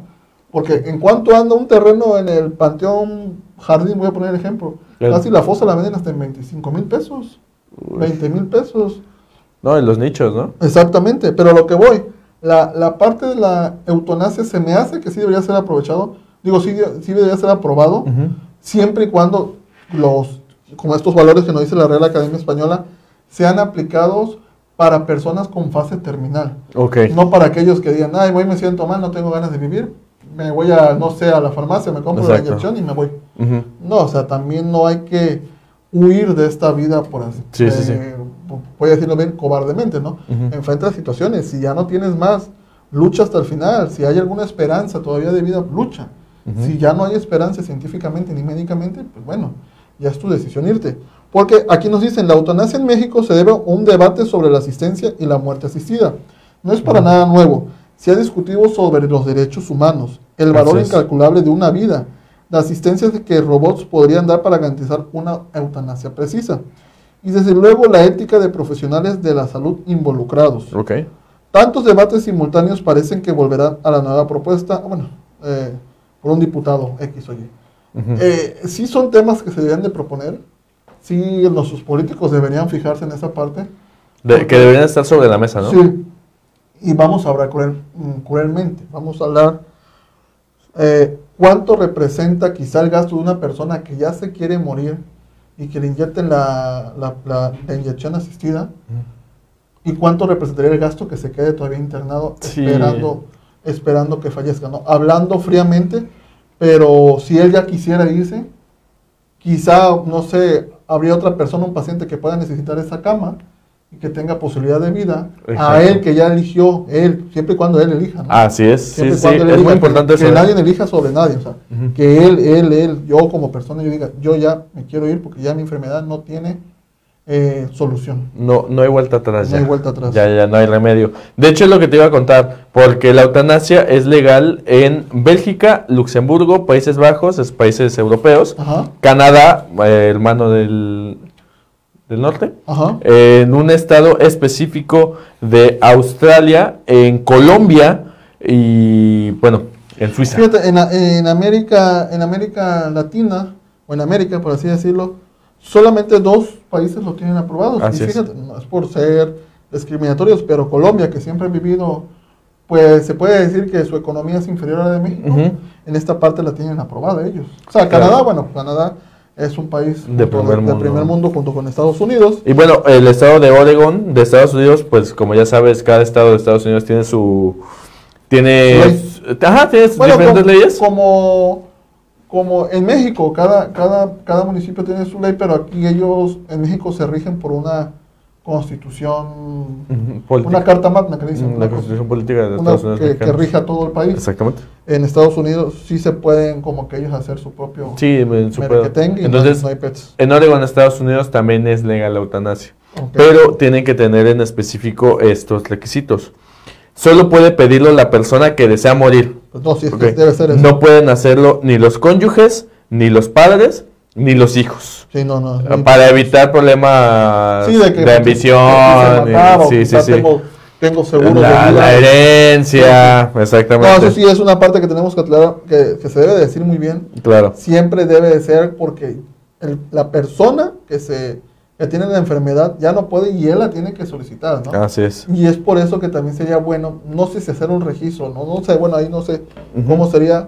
porque en cuanto anda un terreno en el Panteón Jardín, voy a poner el ejemplo, El- casi la fosa la venden hasta en 25 mil pesos, Uy. 20 mil pesos. No, en los nichos, ¿no? Exactamente, pero a lo que voy, la, la parte de la eutanasia se me hace que sí debería ser aprovechado, digo, sí, sí debería ser aprobado, siempre y cuando los, como estos valores que nos dice la Real Academia Española, sean aplicados para personas con fase terminal. Ok. No para aquellos que digan, ay, voy, me siento mal, no tengo ganas de vivir, me voy a, no sé, a la farmacia, me compro la inyección y me voy. No, o sea, también no hay que huir de esta vida por así. Sí, sí, sí. eh, Voy a decirlo bien cobardemente, ¿no? Ujú. Enfrenta situaciones. Si ya no tienes más, lucha hasta el final. Si hay alguna esperanza todavía de vida, lucha. Si ya no hay esperanza científicamente ni médicamente, pues bueno, ya es tu decisión irte. Porque aquí nos dicen, la eutanasia en México se debe a un debate sobre la asistencia y la muerte asistida. No es para nada nuevo. Se ha discutido sobre los derechos humanos, el valor incalculable de una vida, la asistencia que robots podrían dar para garantizar una eutanasia precisa. Y desde luego la ética de profesionales de la salud involucrados. Ok. Tantos debates simultáneos parecen que volverán a la nueva propuesta, bueno, eh, por un diputado X o Y. Eh, sí son temas que se deberían de proponer, sí nuestros políticos deberían fijarse en esa parte. De- que deberían estar sobre la mesa, ¿no? Sí, y vamos a hablar cruel- mm, cruelmente, vamos a hablar eh, cuánto representa quizá el gasto de una persona que ya se quiere morir y que le inyecten la, la- la- la inyección asistida y cuánto representaría el gasto que se quede todavía internado Sí. esperando, esperando que fallezca, ¿no? Hablando fríamente, pero si él ya quisiera irse, quizá, no sé, habría otra persona, un paciente que pueda necesitar esa cama que tenga posibilidad de vida, a él que ya eligió, él, siempre y cuando él elija, ¿no? Así es, Siempre sí, cuando él es muy elija, importante que, eso. que ¿eh? nadie elija sobre nadie, o sea, que él, él, él, yo como persona, yo diga, yo ya me quiero ir porque ya mi enfermedad no tiene eh, solución. No, no hay vuelta atrás No ya. hay vuelta atrás. Ya, ya, no hay remedio. De hecho, es lo que te iba a contar, porque la eutanasia es legal en Bélgica, Luxemburgo, Países Bajos, es países europeos, Ajá, Canadá, eh, hermano del, del norte, ajá. en un estado específico de Australia, en Colombia y, bueno, en Suiza. Fíjate, en, en América, en América Latina, o en América, por así decirlo, solamente dos países lo tienen aprobado. Así y es. fíjate, no es por ser discriminatorios, pero Colombia, que siempre ha vivido, pues se puede decir que su economía es inferior a la de México, en esta parte la tienen aprobada ellos. O sea, Claro. Canadá, bueno, Canadá es un país De primer de mundo. primer mundo junto con Estados Unidos. Y bueno, el estado de Oregon, de Estados Unidos, pues como ya sabes, cada estado de Estados Unidos tiene su... Tiene... Ley. Ajá, tiene sus diferentes como, leyes. Como, como en México, cada, cada, cada municipio tiene su ley, pero aquí ellos en México se rigen por una constitución, política. una carta magna que dicen, una La constitución política de Estados Unidos que, que mexicanos. rija todo el país. Exactamente. En Estados Unidos sí se pueden como que ellos hacer su propio Sí, en su y Entonces, no hay pets. en Oregon, Estados Unidos, también es legal la eutanasia. Pero tienen que tener en específico estos requisitos. Solo puede pedirlo la persona que desea morir. Pues no, sí, es Ok. que debe ser eso. No pueden hacerlo ni los cónyuges, ni los padres, ni los hijos. Sí, no, no. Ah, Para evitar problemas Sí, de que de ambición. que se o sí, sí, sí. Tengo, tengo seguro de La, vida. la herencia, No, exactamente. eso sí es una parte que tenemos que aclarar, que, que se debe decir muy bien. Claro. Siempre debe de ser porque el- la persona que se que tiene la enfermedad ya no puede y él la tiene que solicitar, ¿no? Así es. Y es por eso que también sería bueno, no sé si hacer un registro, no, no sé, bueno, ahí no sé cómo sería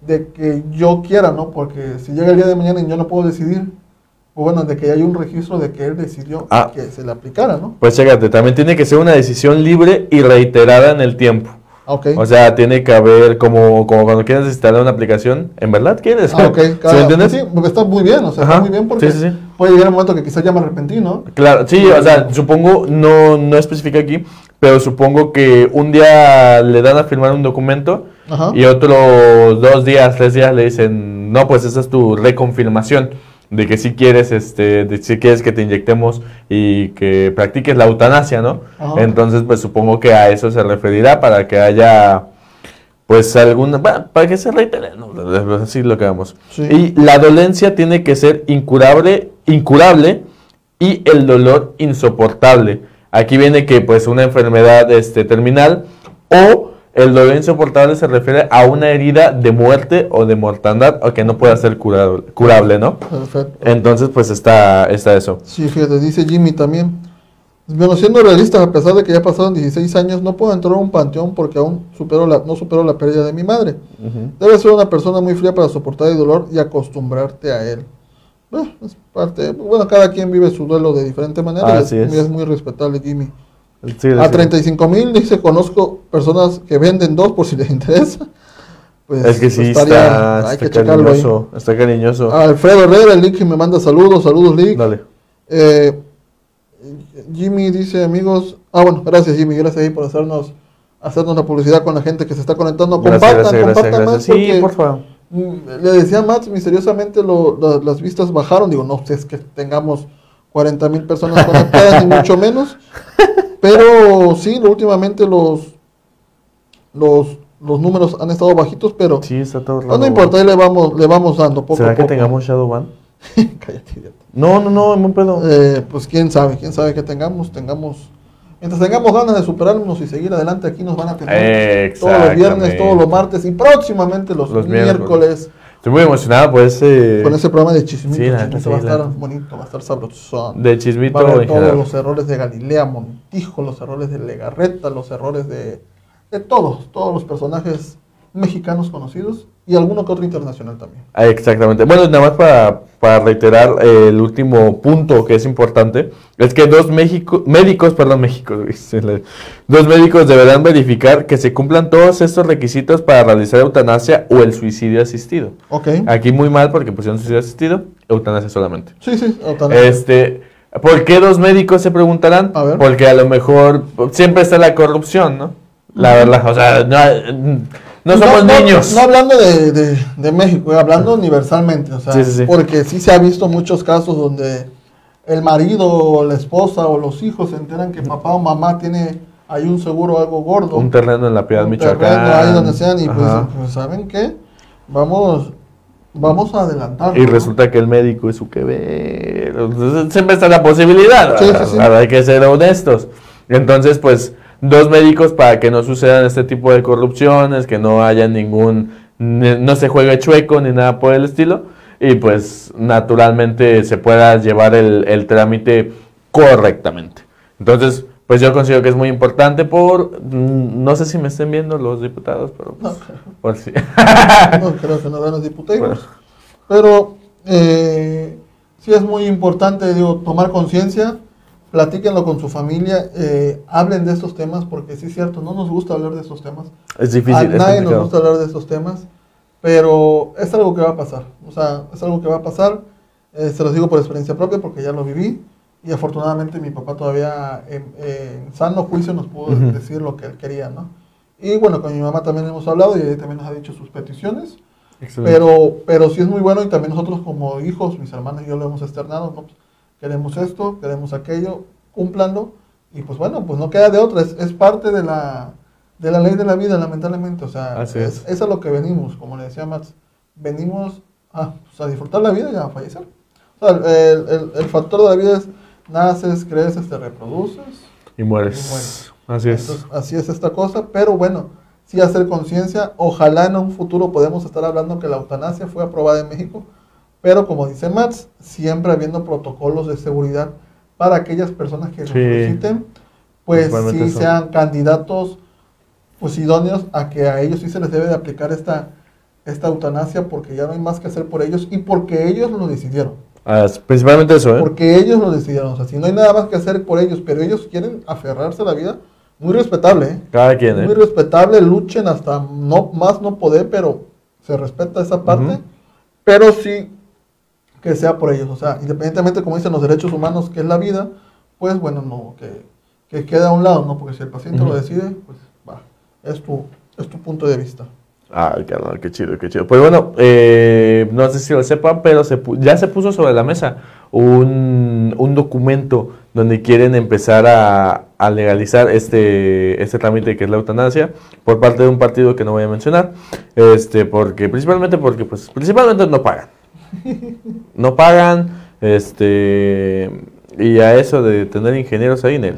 de que yo quiera, ¿no? Porque si llega el día de mañana y yo no puedo decidir, o bueno, de que haya un registro de que él decidió Ah. que se le aplicara, ¿no? Pues chécate, también tiene que ser una decisión libre y reiterada en el tiempo. Ok. O sea, tiene que haber como, como cuando quieres instalar una aplicación, ¿en verdad quieres? Ah, ok. ¿Sí Cada- me entiendes? Sí, porque está muy bien, o sea, Ajá. está muy bien porque Sí, sí, sí. puede llegar un momento que quizás llama repentino. Claro, sí, o sea, supongo, no, no especifica aquí, pero supongo que un día le dan a firmar un documento Ajá. y otros dos días, tres días le dicen, no, pues esa es tu reconfirmación de que si quieres, este, de si quieres que te inyectemos y que practiques la eutanasia, ¿no? Ajá. Entonces, pues supongo que a eso se referirá para que haya, pues alguna, bueno, para que se reitere, ¿no? Así lo que vamos. Sí. Y la dolencia tiene que ser incurable, incurable y el dolor insoportable. Aquí viene que pues una enfermedad este, terminal o el dolor insoportable se refiere a una herida de muerte o de mortandad o que no pueda ser curable, curable, ¿no? Perfecto. Entonces pues está, está eso. Sí, fíjate, dice Jimmy también. Bueno, siendo realistas, a pesar de que ya pasaron 16 años, no puedo entrar a un panteón porque aún supero la, no supero la pérdida de mi madre. Debes ser una persona muy fría para soportar el dolor y acostumbrarte a él. Bueno, es parte, bueno, cada quien vive su duelo de diferente manera y Así es. es muy respetable, Jimmy. Sí, A sí. 35 mil, dice, conozco personas que venden dos por si les interesa. Pues, Es que sí, pues, estaría- está, hay está que checarlo ahí. cariñoso, está cariñoso. Alfredo Herrera, el Lick me manda saludos, saludos Lick. Dale. Eh, Jimmy dice, amigos, ah bueno, gracias Jimmy, gracias ahí por hacernos hacernos la publicidad con la gente que se está conectando. Compartan, gracias, gracias, compartan gracias. más Sí, por favor. mm, Le decía a Max, misteriosamente lo- las vistas bajaron. Digo, no sé, es que tengamos 40 mil personas conectadas, ni mucho menos. Pero sí, últimamente los, los, los números han estado bajitos, pero Sí, está todo no, raro. no importa, ahí le vamos, le vamos dando poco ¿Será a que poco. tengamos Shadowban? Cállate, idiota. No, no, no, en buen pedo. Eh, pues quién sabe, quién sabe que tengamos, tengamos. Mientras tengamos ganas de superarnos y seguir adelante, aquí nos van a tener todos los viernes, todos los martes y próximamente los, Los miércoles, miércoles. Estoy muy emocionado por ese. con ese programa de chismito. Sí, Chismito va a estar la- bonito, va a estar sabrosón. De chismito Va a haber todos general. los errores de Galilea Montijo, los errores de Legarreta, los errores de, de todos, todos los personajes mexicanos conocidos y alguno que otro internacional también. Ah, Exactamente. Bueno, nada más para, para reiterar eh, el último punto que es importante, es que dos México, médicos, perdón, México, dos médicos deberán verificar que se cumplan todos estos requisitos para realizar eutanasia o el suicidio asistido. Ok. Aquí muy mal porque pusieron suicidio asistido, eutanasia solamente. Sí, sí. eutanasia. Este, ¿por qué dos médicos se preguntarán? A ver. Porque a lo mejor siempre está la corrupción, ¿no? La verdad, o sea, no, no somos niños. No, hablando de, de- de México, eh, hablando universalmente, o sea, Sí, sí, porque sí se ha visto muchos casos donde el marido o la esposa o los hijos se enteran que papá o mamá tiene ahí un seguro algo gordo. Un terreno en la Piedad un Michoacán. terreno ahí donde sean y pues, pues, ¿saben qué? Vamos, vamos a adelantar. Y resulta que el médico es su que ve. Siempre está la posibilidad. Sí, sí, sí. Hay que ser honestos. Entonces, pues, dos médicos para que no sucedan este tipo de corrupciones, que no haya ningún. No se juegue chueco ni nada por el estilo. Y pues, naturalmente se pueda llevar el, el trámite correctamente. Entonces, pues yo considero que es muy importante por. mm, No sé si me estén viendo los diputados, pero. pues, por si. No creo que nos vean los diputados. Bueno. Pero eh, sí es muy importante, digo, tomar conciencia, platíquenlo con su familia, eh, hablen de estos temas, porque sí es cierto, no nos gusta hablar de estos temas. Es A difícil, es nadie nos gusta hablar de estos temas, pero es algo que va a pasar. O sea, es algo que va a pasar. Eh, se los digo por experiencia propia, porque ya lo viví. Y afortunadamente mi papá todavía en, en sano juicio nos pudo decir lo que él quería, ¿no? Y bueno, con mi mamá también hemos hablado y ella también nos ha dicho sus peticiones. Excelente. Pero, pero sí es muy bueno y también nosotros como hijos, mis hermanos y yo lo hemos externado, ¿no? Queremos esto, queremos aquello, cúmplanlo y pues bueno, pues no queda de otra, es, es parte de la, de la ley de la vida, lamentablemente, o sea, Así es, es. es a lo que venimos, como le decía Max, venimos a, pues, a disfrutar la vida y a fallecer. O sea, el, el- el factor de la vida es naces, creces, te reproduces, Y mueres. Y mueres. Así es. entonces, así es esta cosa, pero bueno, sí hacer conciencia. Ojalá en un futuro podemos estar hablando que la eutanasia fue aprobada en México, pero como dice Mats, siempre habiendo protocolos de seguridad para aquellas personas que lo Sí. soliciten, pues sí sean candidatos pues idóneos a que a ellos sí se les debe de aplicar esta, esta eutanasia porque ya no hay más que hacer por ellos y porque ellos lo decidieron. Ah, principalmente eso, ¿eh? Porque ellos lo decidieron. O sea, si no hay nada más que hacer por ellos, pero ellos quieren aferrarse a la vida, muy respetable, ¿eh? Cada quien, Muy ¿eh? respetable, luchen hasta no más no poder, pero se respeta esa parte. Ujú. Pero sí que sea por ellos. O sea, independientemente, como dicen los derechos humanos, que es la vida, pues bueno, no, que, que quede a un lado, ¿no? Porque si el paciente lo decide, pues va, es tu, es tu punto de vista. Ay, carnal, qué chido, qué chido. Pues bueno, eh, no sé si lo sepan, pero se ya se puso sobre la mesa un, un documento donde quieren empezar a, a legalizar este, este trámite que es la eutanasia por parte de un partido que no voy a mencionar, este, porque principalmente porque pues principalmente no pagan. No pagan, este, y a eso de tener ingenieros ahí en él.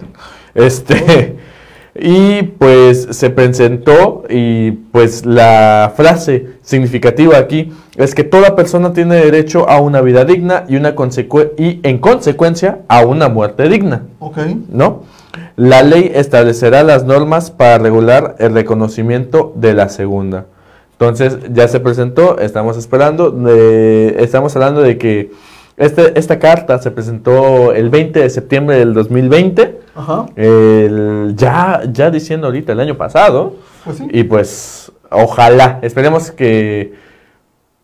Este, y pues se presentó y pues la frase significativa aquí es que toda persona tiene derecho a una vida digna y, una y en consecuencia a una muerte digna. Ok. ¿no? La ley establecerá las normas para regular el reconocimiento de la segunda. Entonces, ya se presentó, estamos esperando, de- estamos hablando de que este, esta carta se presentó el 20 de septiembre del 2020, Ajá. el- ya, ya diciendo ahorita el año pasado, Pues sí. y pues ojalá, esperemos que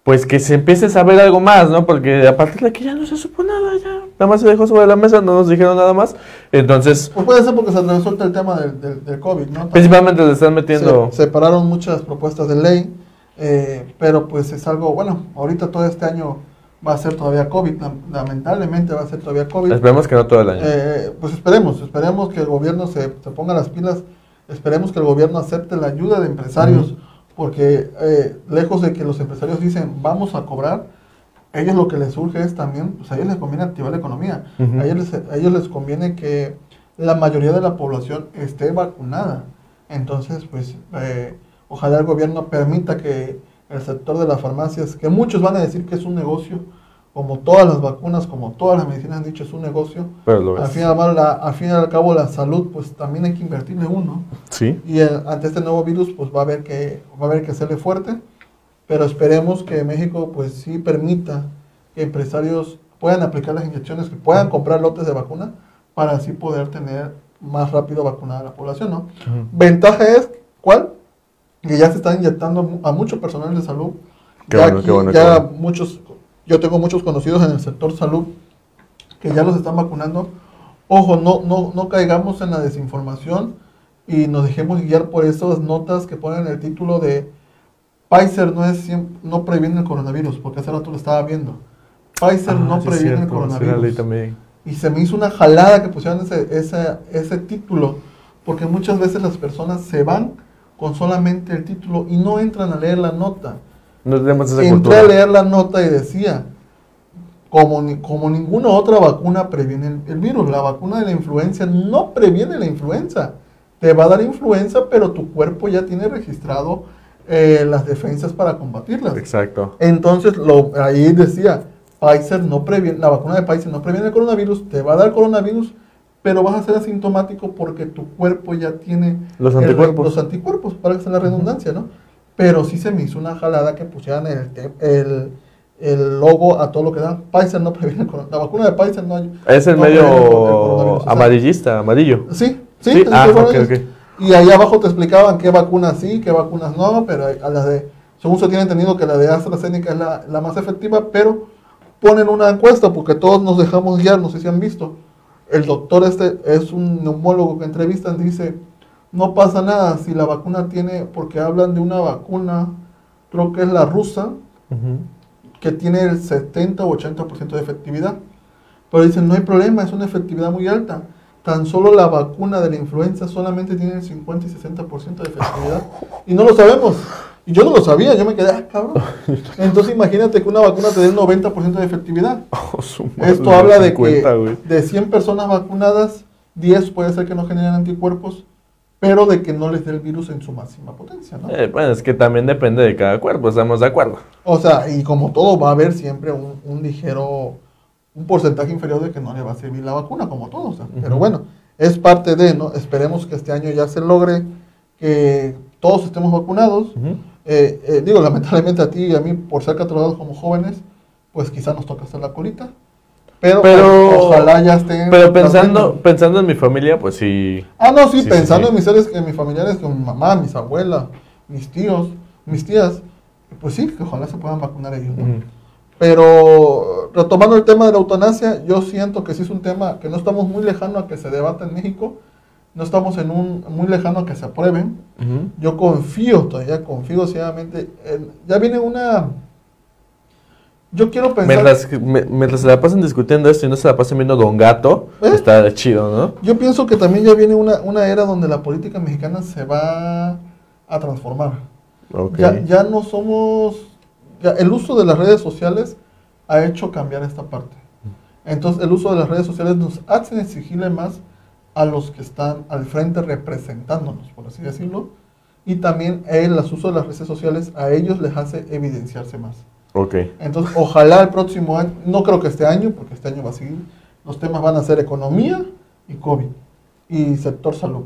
pues que se empiece a saber algo más, ¿no? Porque a partir de aquí ya no se supo nada, ya. Nada más se dejó sobre la mesa, no nos dijeron nada más. Entonces, Pues puede ser porque se atravesó el tema del, del, del COVID, ¿no? También principalmente le están metiendo... Se separaron muchas propuestas de ley, eh, pero pues es algo, bueno, ahorita todo este año va a ser todavía COVID, lam- lamentablemente va a ser todavía COVID. Esperemos que no todo el año. Eh, pues esperemos, esperemos que el gobierno se, se ponga las pilas, esperemos que el gobierno acepte la ayuda de empresarios, porque eh, lejos de que los empresarios dicen vamos a cobrar, a ellos lo que les surge es también, pues a ellos les conviene activar la economía, a, ellos les, a ellos les conviene que la mayoría de la población esté vacunada. Entonces, pues eh, ojalá el gobierno permita que el sector de las farmacias, que muchos van a decir que es un negocio, como todas las vacunas, como todas las medicinas han dicho, es un negocio. Pero lo Al fin, la, al fin y al cabo, la salud, pues también hay que invertirle uno. Sí. Y ante este nuevo virus, pues va a haber que, va a haber que hacerle fuerte. Pero esperemos que México, pues sí permita que empresarios puedan aplicar las inyecciones, que puedan comprar lotes de vacuna para así poder tener más rápido vacunada a la población, ¿no? Ventaja es, ¿cuál? Que ya se está inyectando a mucho personal de salud. Qué ya bueno, aquí, qué bueno, qué ya bueno. muchos, yo tengo muchos conocidos en el sector salud que ya los están vacunando. Ojo, no, no, no caigamos en la desinformación y nos dejemos guiar por esas notas que ponen el título de Pfizer no, es, no previene el coronavirus, porque hace rato lo estaba viendo. Pfizer Ah, no sí, previene el cierto, la coronavirus. también. Y se me hizo una jalada que pusieran ese, ese, ese título, porque muchas veces las personas se van con solamente el título y no entran a leer la nota. No tenemos esa Entré cultura. a leer la nota y decía, como, ni- como ninguna otra vacuna previene el, el virus, la vacuna de la influenza no previene la influenza. Te va a dar influenza, pero tu cuerpo ya tiene registrado eh, las defensas para combatirlas. Exacto. Entonces, lo, ahí decía, Pfizer no previene, la vacuna de Pfizer no previene el coronavirus, te va a dar coronavirus, pero vas a ser asintomático porque tu cuerpo ya tiene Los el- anticuerpos. los anticuerpos, para que sea la redundancia, ¿no? Pero sí se me hizo una jalada que pusieran el, el, el logo a todo lo que da. Pfizer no previene el coronavirus. La vacuna de Pfizer no... Es el no el medio amarillista, amarillo. Sí, sí. Sí, ah, que fueron ok, ellos. ok. Y ahí abajo te explicaban qué vacunas sí, qué vacunas no, pero a las de, según se tiene entendido que la de AstraZeneca es la, la más efectiva, pero ponen una encuesta porque todos nos dejamos guiar, no sé si han visto. El doctor este es un neumólogo que entrevistan, dice, no pasa nada si la vacuna tiene, porque hablan de una vacuna, creo que es la rusa, que tiene el 70 o 80% de efectividad. Pero dicen, no hay problema, es una efectividad muy alta. Tan solo la vacuna de la influenza solamente tiene el 50 y 60% de efectividad. Y no lo sabemos. Y yo no lo sabía, yo me quedé, ah, cabrón. Entonces imagínate que una vacuna te dé el 90% de efectividad. Oh, madre, Esto habla de 50, que de 100 personas vacunadas, 10 puede ser que no generen anticuerpos, pero de que no les dé el virus en su máxima potencia, ¿no? Eh, bueno, es que también depende de cada cuerpo, estamos de acuerdo. O sea, y como todo, va a haber siempre un, un ligero, un porcentaje inferior de que no le va a servir la vacuna, como todo. o sea, Pero bueno, es parte de, ¿no? Esperemos que este año ya se logre que todos estemos vacunados. Eh, eh, digo, lamentablemente a ti y a mí, por ser catalogados como jóvenes, pues quizá nos toca hacer la colita. Pero, Pero- ojalá ya estén. Pero pensando, pensando en mi familia, pues sí. Ah, no, sí, pensando sí. en mis seres, en mis familiares, con mi mamá, mis abuelas, mis tíos, mis tías, pues sí, que ojalá se puedan vacunar ellos, ¿no? Pero retomando el tema de la eutanasia, yo siento que sí es un tema que no estamos muy lejano a que se debata en México, no estamos en un muy lejano a que se aprueben. Yo confío todavía, confío ciegamente. en- ya viene una... Yo quiero pensar... Mientras, me- mientras se la pasen discutiendo esto y no se la pasen viendo Don Gato, ¿Eh? está chido, ¿no? Yo pienso que también ya viene una, una era donde la política mexicana se va a transformar. Ok. Ya, ya no somos... ya el uso de las redes sociales ha hecho cambiar esta parte. Entonces el uso de las redes sociales nos hace exigirle más a los que están al frente representándonos, por así decirlo. Y también el uso de las redes sociales a ellos les hace evidenciarse más. Ok. Entonces, ojalá el próximo año, no creo que este año, porque este año va a seguir, los temas van a ser economía y COVID y sector salud.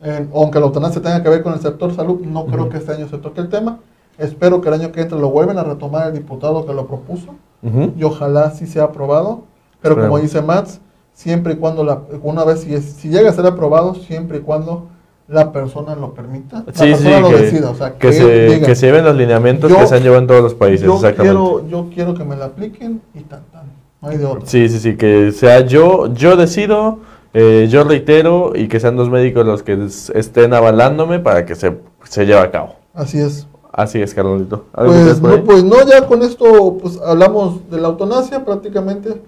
Eh, aunque la eutanasia tenga que ver con el sector salud, no creo Ujú. que este año se toque el tema. Espero que el año que entre lo vuelvan a retomar el diputado que lo propuso Ujú. y ojalá sí sea aprobado. Pero como Esperemos. dice Mats, siempre y cuando, la, una vez si, es- si llega a ser aprobado, siempre y cuando la persona lo permita, la Sí, sí, persona lo que, decida. O sea, que se, diga, que se lleven los lineamientos Yo- que se han llevado en todos los países, yo exactamente. quiero, yo quiero que me la apliquen y tan tan. No hay de otra. Sí, sí, sí, que sea yo, yo decido, eh, yo reitero y que sean los médicos los que es- estén avalándome para que se, se lleve a cabo. Así es. Así es, Carlonito. ¿Algo que Pues no, pues no, ya con esto pues hablamos de la eutanasia prácticamente.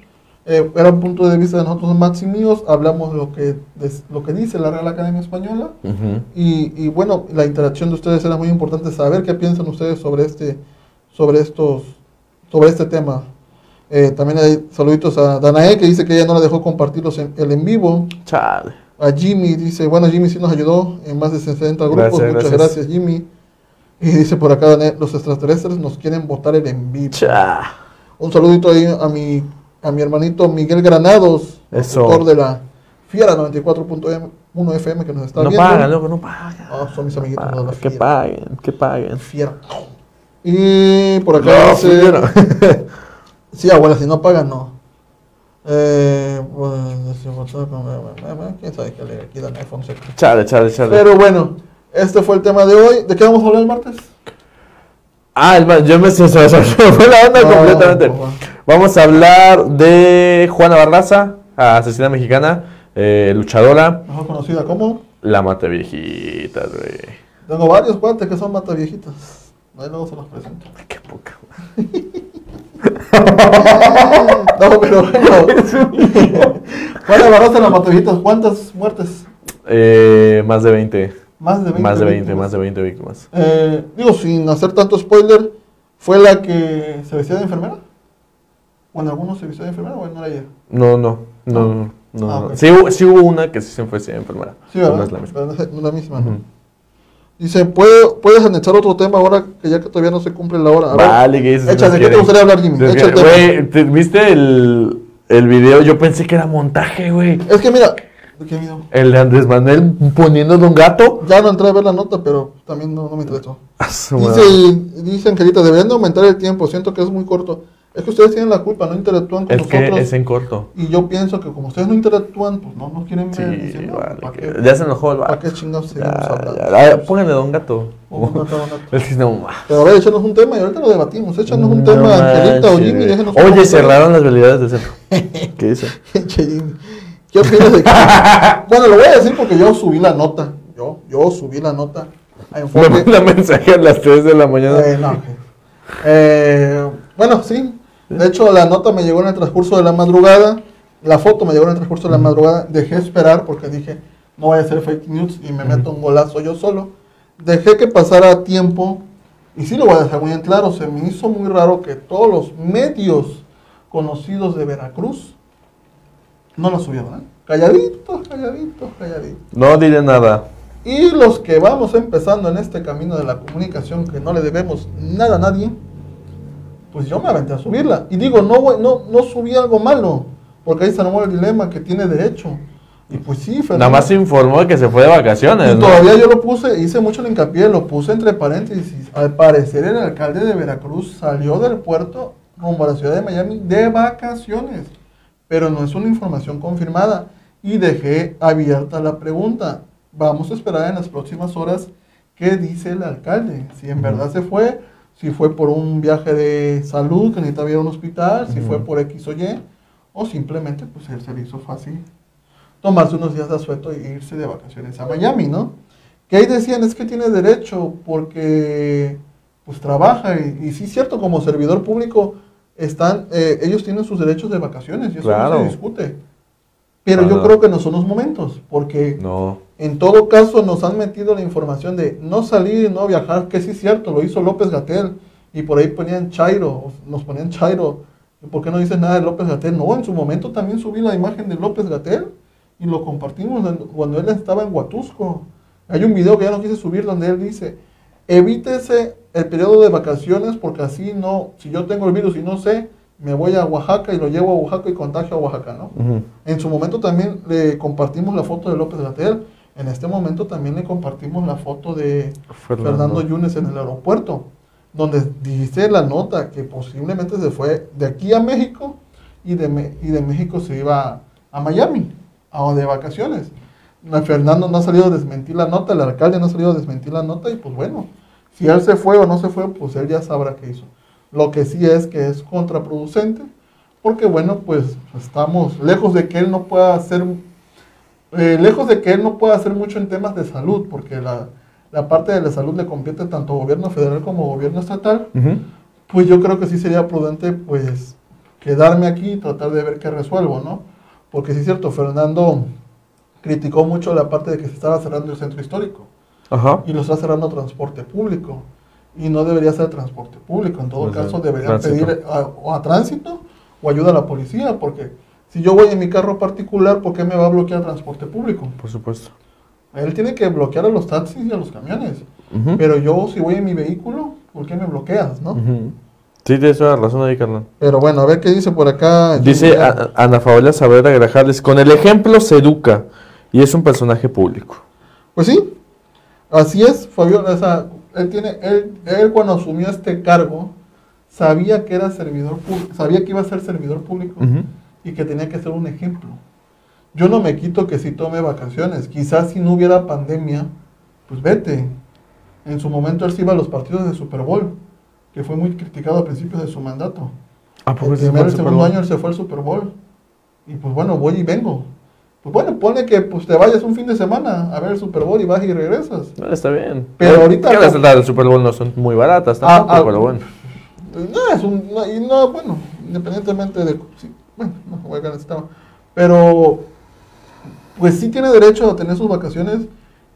Eh, era un punto de vista de nosotros Max y míos. Hablamos lo que, de lo que dice la Real Academia Española. Y, y bueno, la interacción de ustedes era muy importante saber qué piensan ustedes sobre este, sobre estos, sobre este tema. Eh, también hay saluditos a Danae que dice que ella no la dejó compartirlos en, el en vivo. Chale. A Jimmy dice, bueno, Jimmy sí nos ayudó en más de 60 grupos. Gracias, Muchas gracias. gracias, Jimmy. Y dice por acá, Danae, los extraterrestres nos quieren votar el en vivo. Cha. Un saludito ahí a mi, a mi hermanito Miguel Granados, Eso. autor de la Fiera 94.1 FM que nos está No viendo. pagan, loco, no pagan. Ah, son mis amiguitos Ah, que paguen, que paguen. Fiera. Y por acá No, fiera. sí, abuela, si no pagan, no. Eh, pues, quién sabe qué le aquí Daniel Fonseca. Chale, chale, chale. Pero bueno, este fue el tema de hoy. ¿De qué vamos a hablar el martes? Ah, yo me se, se- fue la onda No, completamente. Vamos a hablar de Juana Barraza, asesina mexicana, eh, luchadora, Mejor conocida como... la mata viejita, güey. Tengo varios cuates que son mataviejitas. Ahí luego se los presento. Qué poca. No, pero bueno. Juana Barraza, la mataviejitas. ¿Cuántas muertes? Eh, más de 20. Más de 20. Más de 20, víctimas. más de 20 víctimas. Eh, digo, sin hacer tanto spoiler, ¿fue la que se vestía de enfermera? ¿O en algunos se vestía de enfermera o no era ella? No, no, no, no. no, Ah, no. ok. Sí, hubo, sí hubo una que sí se fue sí, enfermera. Sí, ¿verdad? No es la misma. Dice, ¿puede- ¿puedes anexar otro tema ahora que ya que todavía no se cumple la hora? A Vale, que dices. ¿de qué te gustaría hablar, Jimmy? Tema. Güey, ¿te- ¿viste el, el video? Yo pensé que era montaje, güey. Es que mira, ¿de qué video? El de Andrés Manuel poniéndole un gato. Ya no entré a ver la nota, pero también no, no me interesó. Dice, dice Angelita, deberían de aumentar el tiempo, siento que es muy corto. Es que ustedes tienen la culpa, no interactúan con Es que nosotros. es en corto. Y yo pienso que como ustedes no interactúan, pues no nos quieren Sí, ver. No, vale. ¿para que-? Ya se enojó el ¿Para vato. qué chingados seguimos Ya, hablando? ya. Pónganle Don Gato. A matar a una- El que ma. Pero a ver, échanos un tema y ahorita lo debatimos. Échanos un No tema, Angelita o Jimmy. un Oye, cerraron las realidades del centro. ¿Qué dice? Che, Jimmy. ¿Qué opinas de que... bueno, lo voy a decir porque yo subí la nota. Yo, yo subí la nota a Me enfoque. manda mensaje a las 3 de la mañana. Eh, no. Eh, bueno, sí. De hecho, la nota me llegó en el transcurso de la madrugada. La foto me llegó en el transcurso de la madrugada. Dejé esperar porque dije, no voy a hacer fake news y me meto un golazo yo solo. Dejé que pasara tiempo. Y sí lo voy a dejar muy en claro. Se me hizo muy raro que todos los medios conocidos de Veracruz no lo subieron. ¿eh? Calladitos, calladitos, calladitos. No diré nada. Y los que vamos empezando en este camino de la comunicación, que no le debemos nada a nadie, pues yo me aventé a subirla. Y digo, no, voy- no, no subí algo malo, porque ahí se armó el dilema que tiene derecho. Y pues sí, Fernando. Nada más se informó que se fue de vacaciones, Y ¿no? todavía yo lo puse, hice mucho el hincapié, lo puse entre paréntesis. Al parecer el alcalde de Veracruz salió del puerto rumbo a la ciudad de Miami de vacaciones. Pero no es una información confirmada. Y dejé abierta la pregunta. Vamos a esperar en las próximas horas qué dice el alcalde. Si en verdad se fue, si fue por un viaje de salud que necesitaba ir a un hospital, si fue por X o Y, o simplemente pues él se le hizo fácil tomarse unos días de asueto e irse de vacaciones a Miami, ¿no? Que ahí decían, es que tiene derecho porque pues trabaja y, y sí es cierto, como servidor público, están, eh, ellos tienen sus derechos de vacaciones y eso no se discute. Pero yo creo que no son los momentos, porque No. en todo caso nos han metido la información de no salir, no viajar, que sí es cierto, lo hizo López Gatel y por ahí ponían Chairo, nos ponían Chairo. ¿Y ¿Por qué no dices nada de López Gatel? No, en su momento también subí la imagen de López Gatel y lo compartimos cuando él estaba en Huatusco. Hay un video que ya no quise subir donde él dice, evítese el periodo de vacaciones porque así no, si yo tengo el virus y no sé, me voy a Oaxaca y lo llevo a Oaxaca y contagio a Oaxaca, ¿no? En su momento también le compartimos la foto de López Gatel. En este momento también le compartimos la foto de Fernando. Fernando, Yunes en el aeropuerto, donde dice la nota que posiblemente se fue de aquí a México y de, y de México se iba a Miami, a de vacaciones. Fernando no ha salido a desmentir la nota, el alcalde no ha salido a desmentir la nota y pues bueno, si él se fue o no se fue, pues él ya sabrá qué hizo. Lo que sí es que es contraproducente, porque bueno, pues estamos lejos de que él no pueda hacer, eh, lejos de que él no pueda hacer mucho en temas de salud, porque la, la parte de la salud le compete tanto gobierno federal como gobierno estatal, pues yo creo que sí sería prudente pues quedarme aquí y tratar de ver qué resuelvo, ¿no? Porque sí es cierto, Fernando criticó mucho la parte de que se estaba cerrando el centro histórico Ajá. y lo está cerrando transporte público. Y no debería ser transporte público. En todo Pues, caso, deberían tránsito. pedir a, o a tránsito o ayuda a la policía, porque si yo voy en mi carro particular, ¿por qué me va a bloquear transporte público? Por supuesto. Él tiene que bloquear a los taxis y a los camiones. Pero yo, si voy en mi vehículo, ¿por qué me bloqueas, no? Ujú. Sí, tienes razón ahí, carnal. Pero bueno, a ver qué dice por acá. Dice a- Ana Paola Saavedra Grajales, con el ejemplo se educa y es un personaje público. Pues sí, así es, Fabiola. O sea, él, tiene, él, él cuando asumió este cargo, sabía que era servidor público, sabía que iba a ser servidor público y que tenía que ser un ejemplo. Yo no me quito que si tome vacaciones. Quizás si no hubiera pandemia, pues vete. En su momento él se iba a los partidos de Super Bowl, que fue muy criticado a principios de su mandato. ¿A poco El sí primer Super segundo año él se fue al Super Bowl. Y pues bueno, voy y vengo. Pues bueno, pone que pues te vayas un fin de semana a ver el Super Bowl y vas y regresas. No, está bien. Pero ahorita- las entradas del Super Bowl no son muy baratas tampoco, Ah, ah, pero bueno. No, es un, no, y no, bueno, independientemente de, sí, bueno, no voy a ganar tema. Pero, pues sí tiene derecho a tener sus vacaciones,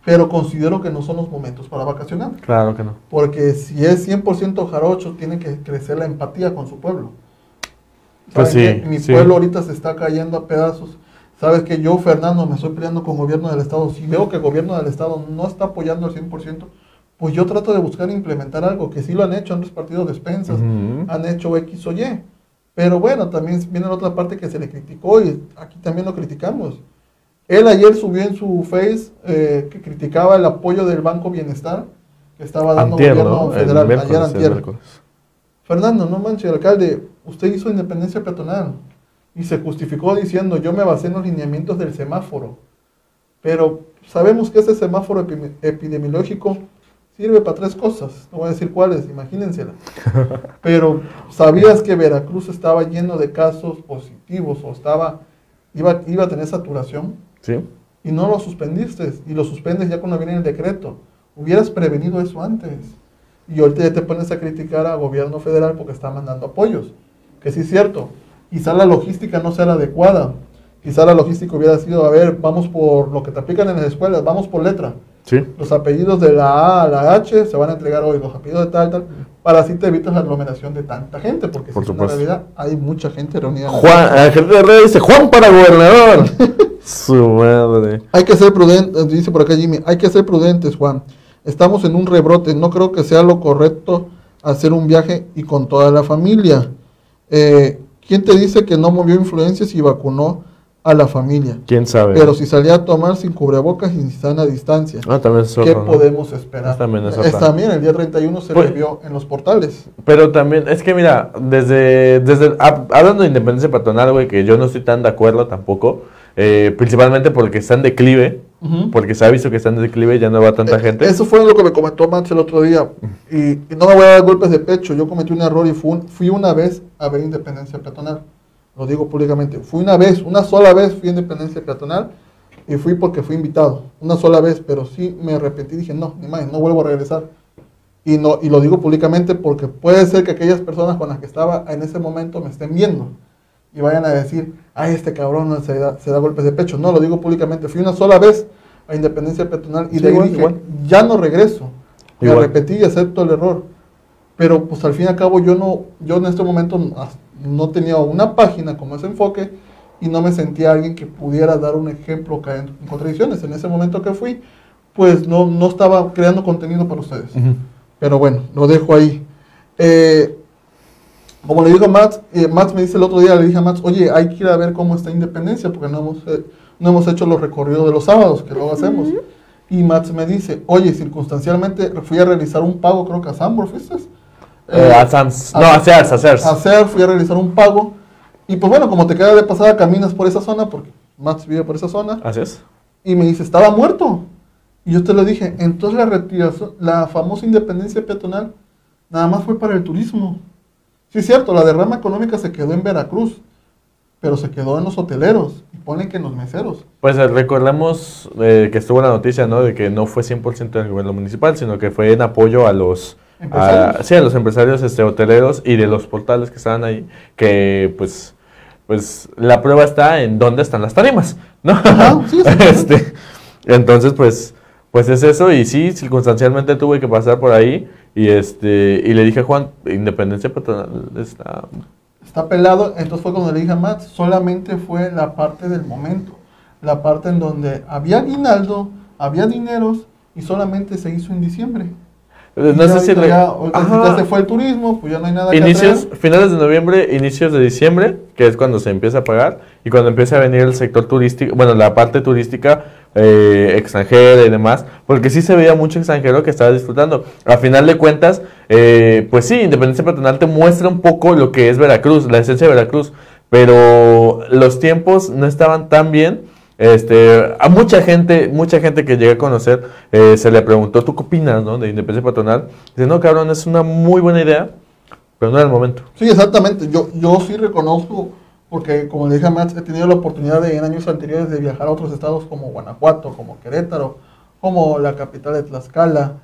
pero considero que no son los momentos para vacacionar. Claro que no. Porque si es 100% jarocho, tiene que crecer la empatía con su pueblo. Pues ¿Saben sí? Mi sí. pueblo ahorita se está cayendo a pedazos. Sabes que yo, Fernando, me estoy peleando con el gobierno del Estado. Si veo que el gobierno del Estado no está apoyando al 100%, pues yo trato de buscar implementar algo, que sí lo han hecho, han repartido despensas, han hecho X o Y. Pero bueno, también viene la otra parte que se le criticó y aquí también lo criticamos. Él ayer subió en su Face eh, que criticaba el apoyo del Banco Bienestar que estaba dando Antier, gobierno ¿no? Federal ayer antier. Fernando, no manche, alcalde, usted hizo independencia peatonal y se justificó diciendo yo me basé en los lineamientos del semáforo. Pero sabemos que ese semáforo epi- epidemiológico sirve para tres cosas. No voy a decir cuáles, imagínensela. Pero sabías que Veracruz estaba lleno de casos positivos o estaba iba, iba a tener saturación Sí. y no lo suspendiste y lo suspendes ya cuando viene el decreto. Hubieras prevenido eso antes. Y ahorita ya te pones a criticar al gobierno federal porque está mandando apoyos. Que sí es cierto. Quizá la logística no sea la adecuada. Quizá la logística hubiera sido, a ver, vamos por lo que te aplican en las escuelas, vamos por letra. Sí. Los apellidos de la A a la H se van a entregar hoy, los apellidos de tal, tal, para así te evitas la aglomeración de tanta gente, porque Por si en realidad hay mucha gente reunida. la Juan, plaza. Ángel de dice, Juan para gobernador. Su madre. Hay que ser prudentes, dice por acá Jimmy, hay que ser prudentes, Juan. Estamos en un rebrote, no creo que sea lo correcto hacer un viaje y con toda la familia. Eh, ¿Quién te dice que no movió influencias y vacunó a la familia. ¿Quién sabe? Pero si salía a tomar sin cubrebocas y sin sana distancia, Ah, también es ¿qué otro, ¿no? podemos esperar? Es también es Es también el día 31 se Pues- le vio en los portales. Pero también, es que mira, desde, desde hab- hablando de independencia patronal, güey, que yo no estoy tan de acuerdo tampoco, eh, principalmente porque está en declive, Porque se ha visto que está en declive, ya no va tanta Eh, gente. Eso fue lo que me comentó Max el otro día. Y, y no me voy a dar golpes de pecho. Yo cometí un error y fui, un- fui una vez a ver Independencia Peatonal. Lo digo públicamente. Fui una vez, una sola vez fui a Independencia Peatonal. Y fui porque fui invitado. Una sola vez. Pero sí me arrepentí. Dije, no, ni más, no vuelvo a regresar. Y, no, y lo digo públicamente porque puede ser que aquellas personas con las que estaba en ese momento me estén viendo. Y vayan a decir, ay, este cabrón se da, se da golpes de pecho. No, lo digo públicamente. Fui una sola vez a Independencia Peatonal y Sí, de ahí igual, dije, igual. ya no regreso. Me Igual. arrepentí y acepto el error. Pero pues al fin y al cabo yo no, yo en este momento no- tenía una página como ese enfoque y no me sentía alguien que pudiera dar un ejemplo en, en contradicciones. En ese momento que fui, pues no, no estaba creando contenido para ustedes. Pero bueno, lo dejo ahí. Eh, como le digo a Max, eh, Max me dice el otro día, le dije a Max, oye, hay que ir a ver cómo está Independencia, porque no hemos, eh, no hemos hecho los recorridos de los sábados, que luego hacemos. Y Max me dice, oye, circunstancialmente fui a realizar un pago, creo que a Sambor, ¿fuiste? Eh, a Sams. No, a Sears, a Sears. A hacer, fui a realizar un pago. Y pues bueno, como te queda de pasada, caminas por esa zona, porque Max vive por esa zona. Así es. Y me dice, estaba muerto. Y yo te lo dije, entonces la retiración, la famosa independencia peatonal, nada más fue para el turismo. Sí, es cierto, la derrama económica se quedó en Veracruz, pero se quedó en los hoteleros y ponen que en los meseros. Pues eh, recordemos eh, que estuvo la noticia, ¿no? De que no fue 100% del gobierno municipal, sino que fue en apoyo a los... a- sí, a los empresarios este, hoteleros y de los portales que estaban ahí, que pues, pues la prueba está en dónde están las tarimas, ¿no? Ajá, sí, exactamente. este, entonces, pues, pues es eso y sí, circunstancialmente tuve que pasar por ahí y este y le dije a Juan, Independencia Patronal está... Está pelado, entonces fue cuando le dije a Max, solamente fue la parte del momento, la parte en donde había aguinaldo, había dineros y solamente se hizo en diciembre. No sé si... re- ya, se fue el turismo, pues ya no hay nada que Inicios, atraer. finales de noviembre, inicios de diciembre, que es cuando se empieza a pagar, y cuando empieza a venir el sector turístico, bueno, la parte turística eh, extranjera y demás, porque sí se veía mucho extranjero que estaba disfrutando. A final de cuentas, eh, pues sí, Independencia Patronal te muestra un poco lo que es Veracruz, la esencia de Veracruz, pero los tiempos no estaban tan bien. Este, a mucha gente, mucha gente que llegué a conocer, eh, se le preguntó, ¿tú qué opinas, no? De Independencia Patronal. Dice, no, cabrón, es una muy buena idea, pero no era el momento. Sí, exactamente. Yo, yo sí reconozco, porque como le dije a Max, he tenido la oportunidad de, en años anteriores de viajar a otros estados como Guanajuato, como Querétaro, como la capital de Tlaxcala.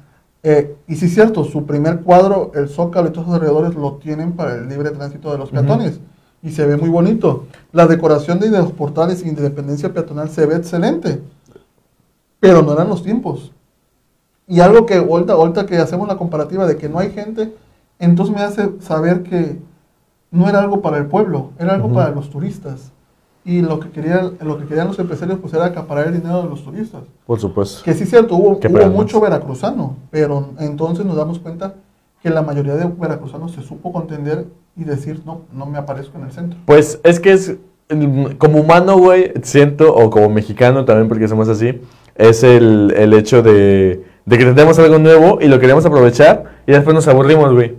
Eh, y sí es cierto, su primer cuadro, el Zócalo y todos los alrededores lo tienen para el libre tránsito de los peatones. Y se ve muy bonito. La decoración de los portales y Independencia Peatonal se ve excelente. Pero no eran los tiempos. Y algo que ahorita, ahorita que hacemos la comparativa de que no hay gente, entonces me hace saber que no era algo para el pueblo, era algo para los turistas. Y lo que, querían, lo que querían los empresarios pues era acaparar el dinero de los turistas. Por supuesto. Que sí es cierto, hubo, mucho ¿no? veracruzano, pero entonces nos damos cuenta que la mayoría de veracruzanos se supo contender y decir, no, no me aparezco en el centro. Pues es que es, como humano, güey, siento, o como mexicano también, porque somos así, es el, el hecho de, de que tenemos algo nuevo y lo queremos aprovechar y después nos aburrimos, güey.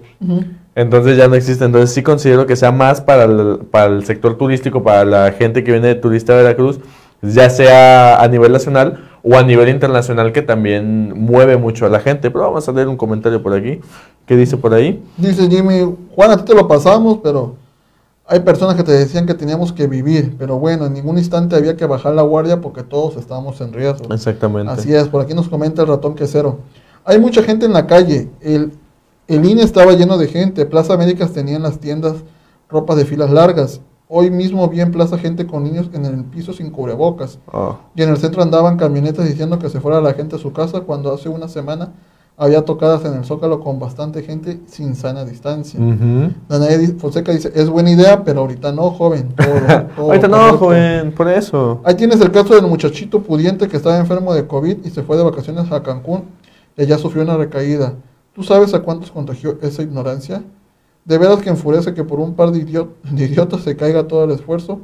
Entonces ya no existe. Entonces sí considero que sea más para el, para el sector turístico, para la gente que viene de turista a Veracruz, ya sea a nivel nacional o a nivel internacional, que también mueve mucho a la gente. Pero vamos a leer un comentario por aquí. ¿Qué dice por ahí? Dice Jimmy, Juan, a ti te lo pasamos, pero hay personas que te decían que teníamos que vivir, pero bueno, en ningún instante había que bajar la guardia porque todos estábamos en riesgo. Exactamente. Así es, por aquí nos comenta el ratón quesero. Hay mucha gente en la calle. El, el INE estaba lleno de gente. Plaza Américas tenían las tiendas ropas de filas largas. Hoy mismo vi en Plaza gente con niños en el piso sin cubrebocas. Ah. Y en el centro andaban camionetas diciendo que se fuera la gente a su casa cuando hace una semana había tocadas en el Zócalo con bastante gente sin sana distancia. Danae di- Fonseca dice, es buena idea, pero ahorita no, joven. Todo- todo Ahorita no, correcto". joven, por eso. Ahí tienes el caso del muchachito pudiente que estaba enfermo de COVID y se fue de vacaciones a Cancún y ya sufrió una recaída. ¿Tú sabes a cuántos contagió esa ignorancia? De veras que enfurece que por un par de, idiot- de idiotas se caiga todo el esfuerzo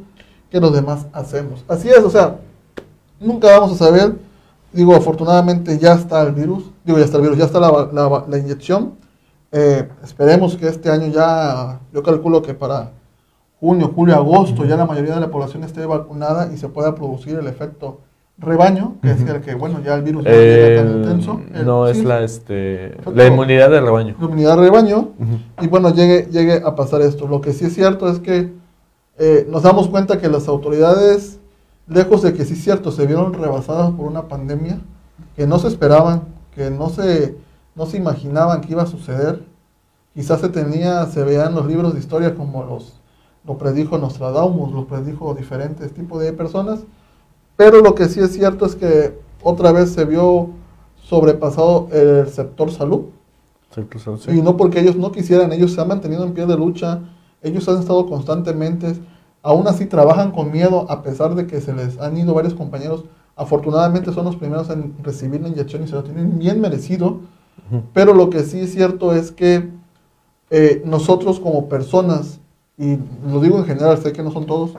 que los demás hacemos. Así es, o sea, nunca vamos a saber. Digo, afortunadamente ya está el virus, digo, ya está el virus, ya está la, la- la inyección. Eh, esperemos que este año ya, yo calculo que para junio, julio, agosto ya la mayoría de la población esté vacunada y se pueda producir el efecto rebaño, que es el que, bueno, ya el virus no llega tan intenso. El- no, es sí, la, este, la inmunidad del rebaño. la inmunidad de rebaño y bueno, llegue, llegue a pasar esto. Lo que sí es cierto es que eh, nos damos cuenta que las autoridades, lejos de que sí es cierto, se vieron rebasadas por una pandemia que no se esperaban, que no se, no se imaginaban que iba a suceder. Quizás se tenía, se veían los libros de historia como los lo predijo Nostradamus, lo predijo diferentes tipos de personas, pero lo que sí es cierto es que otra vez se vio sobrepasado el sector salud. Sí. Y no porque ellos no quisieran, ellos se han mantenido en pie de lucha, ellos han estado constantemente, aún así trabajan con miedo a pesar de que se les han ido varios compañeros. Afortunadamente son los primeros en recibir la inyección y se lo tienen bien merecido, pero lo que sí es cierto es que eh, nosotros como personas, y lo digo en general, sé que no son todos,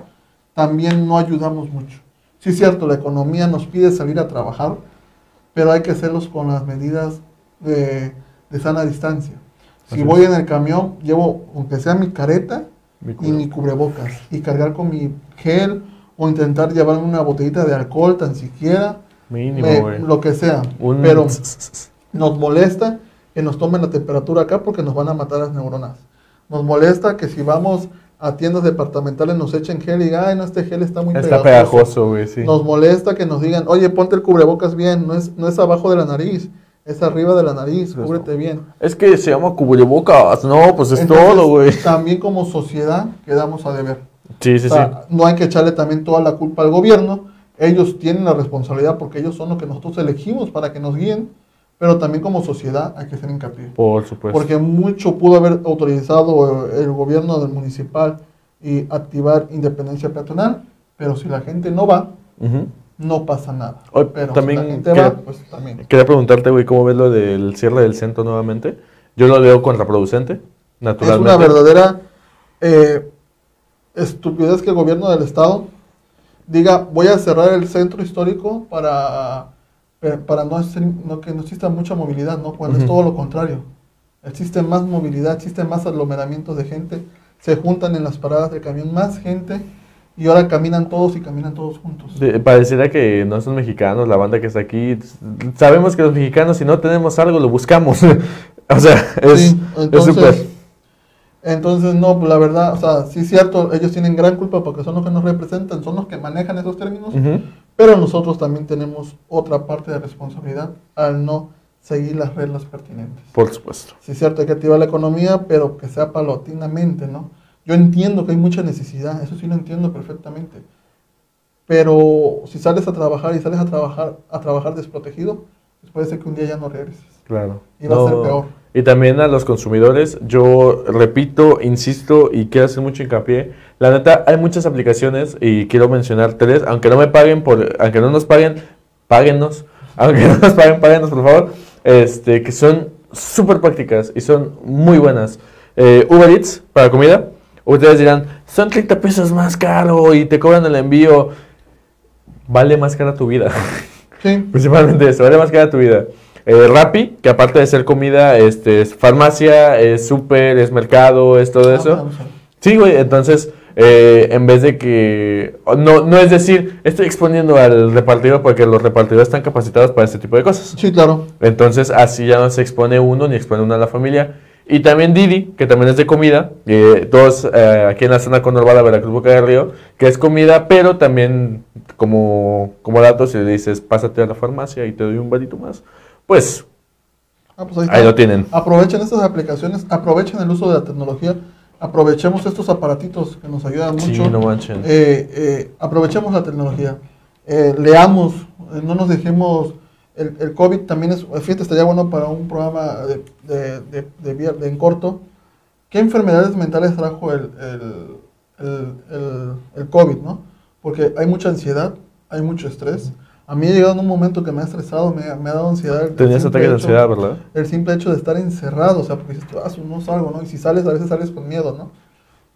también no ayudamos mucho. Sí es cierto, la economía nos pide salir a trabajar, pero hay que hacerlos con las medidas de, de sana distancia. Si Así voy es. en el camión, llevo, aunque sea mi careta Mi y mi cubrebocas, y cargar con mi gel, o intentar llevarme una botellita de alcohol tan siquiera, Mínimo, lo que sea. Un- Pero nos molesta que nos tomen la temperatura acá porque nos van a matar las neuronas. Nos molesta que si vamos a tiendas departamentales nos echen gel y digan, ay, no, este gel está muy Está pegajoso, güey, sí. Nos molesta que nos digan, oye, ponte el cubrebocas bien, no es, no es abajo de la nariz, es arriba de la nariz, Pues cúbrete bien. Es que se llama cubrebocas. No, pues es Entonces, todo, güey. También como sociedad quedamos a deber. Sí, sí, O sí. no hay que echarle también toda la culpa al gobierno. Ellos tienen la responsabilidad porque ellos son los que nosotros elegimos para que nos guíen, pero también como sociedad hay que hacer hincapié. Por supuesto. Porque mucho pudo haber autorizado el gobierno del municipal y activar independencia peatonal, pero si la gente no va, no pasa nada. Oye, Pero también si la gente quería- va, pues también. Quería preguntarte, güey, ¿cómo ves lo del cierre del centro nuevamente? Yo lo veo contraproducente, Es naturalmente. una verdadera eh, estupidez que el gobierno del estado diga voy a cerrar el centro histórico para, eh, para no, hacer- no que no exista mucha movilidad, ¿no? Cuando es todo lo contrario. Existe más movilidad, existen más aglomeramientos de gente, se juntan en las paradas de camión más gente y ahora caminan todos y caminan todos juntos. Pareciera que no son mexicanos la banda que está aquí. Sabemos que los mexicanos, si no tenemos algo, lo buscamos. o sea, es Sí, es entonces, entonces, no, la verdad, o sea, sí es cierto, ellos tienen gran culpa porque son los que nos representan, son los que manejan esos términos. Pero nosotros también tenemos otra parte de responsabilidad al no seguir las reglas pertinentes. Por supuesto. Sí es cierto, hay que activar la economía, pero que sea paulatinamente, ¿no? Yo entiendo que hay mucha necesidad, eso sí lo entiendo perfectamente, pero si sales a trabajar y sales a trabajar, a trabajar desprotegido, pues puede ser que un día ya no regreses. Claro. Y va a ser peor. Y también a los consumidores, yo repito, insisto y quiero hacer mucho hincapié. La neta, hay muchas aplicaciones y quiero mencionar tres, aunque no me paguen, por, aunque no nos paguen, páguennos. Aunque no nos paguen, páguenos por favor. Este, que son súper prácticas y son muy buenas. Eh, Uber Eats para comida. Ustedes dirán, son 30 pesos más caro y te cobran el envío. Vale más cara tu vida. Sí, Principalmente eso, vale más cara tu vida. Eh, Rappi, que aparte de ser comida, este, es farmacia, es súper, es mercado, es todo Ah, eso. Sí, güey, entonces, eh, en vez de que... No, no es decir, estoy exponiendo al repartidor porque los repartidores están capacitados para este tipo de cosas. Sí, claro. Entonces, así ya no se expone uno ni expone uno a la familia. Y también Didi, que también es de comida, eh, todos eh, aquí en la zona conurbada Veracruz Boca del Río, que es comida, pero también como, como dato, si le dices, pásate a la farmacia y te doy un varito más, pues Ah, pues ahí, lo tienen. Aprovechen estas aplicaciones, aprovechen el uso de la tecnología, aprovechemos estos aparatitos que nos ayudan Sí, mucho. no manchen. Eh, eh, aprovechemos la tecnología, Eh, leamos, no nos dejemos. El, el COVID también es, fíjate, estaría bueno para un programa de, de, en corto. ¿Qué enfermedades mentales trajo el, el, el, el- el COVID, no? Porque hay mucha ansiedad, hay mucho estrés. A mí ha llegado en un momento que me ha estresado, me, ha- me ha dado ansiedad. Tenías ataques de ansiedad, ¿verdad? el simple hecho de estar encerrado, o sea, porque dices, tú, "Ah, no salgo, ¿no? Y si sales, a veces sales con miedo, ¿no?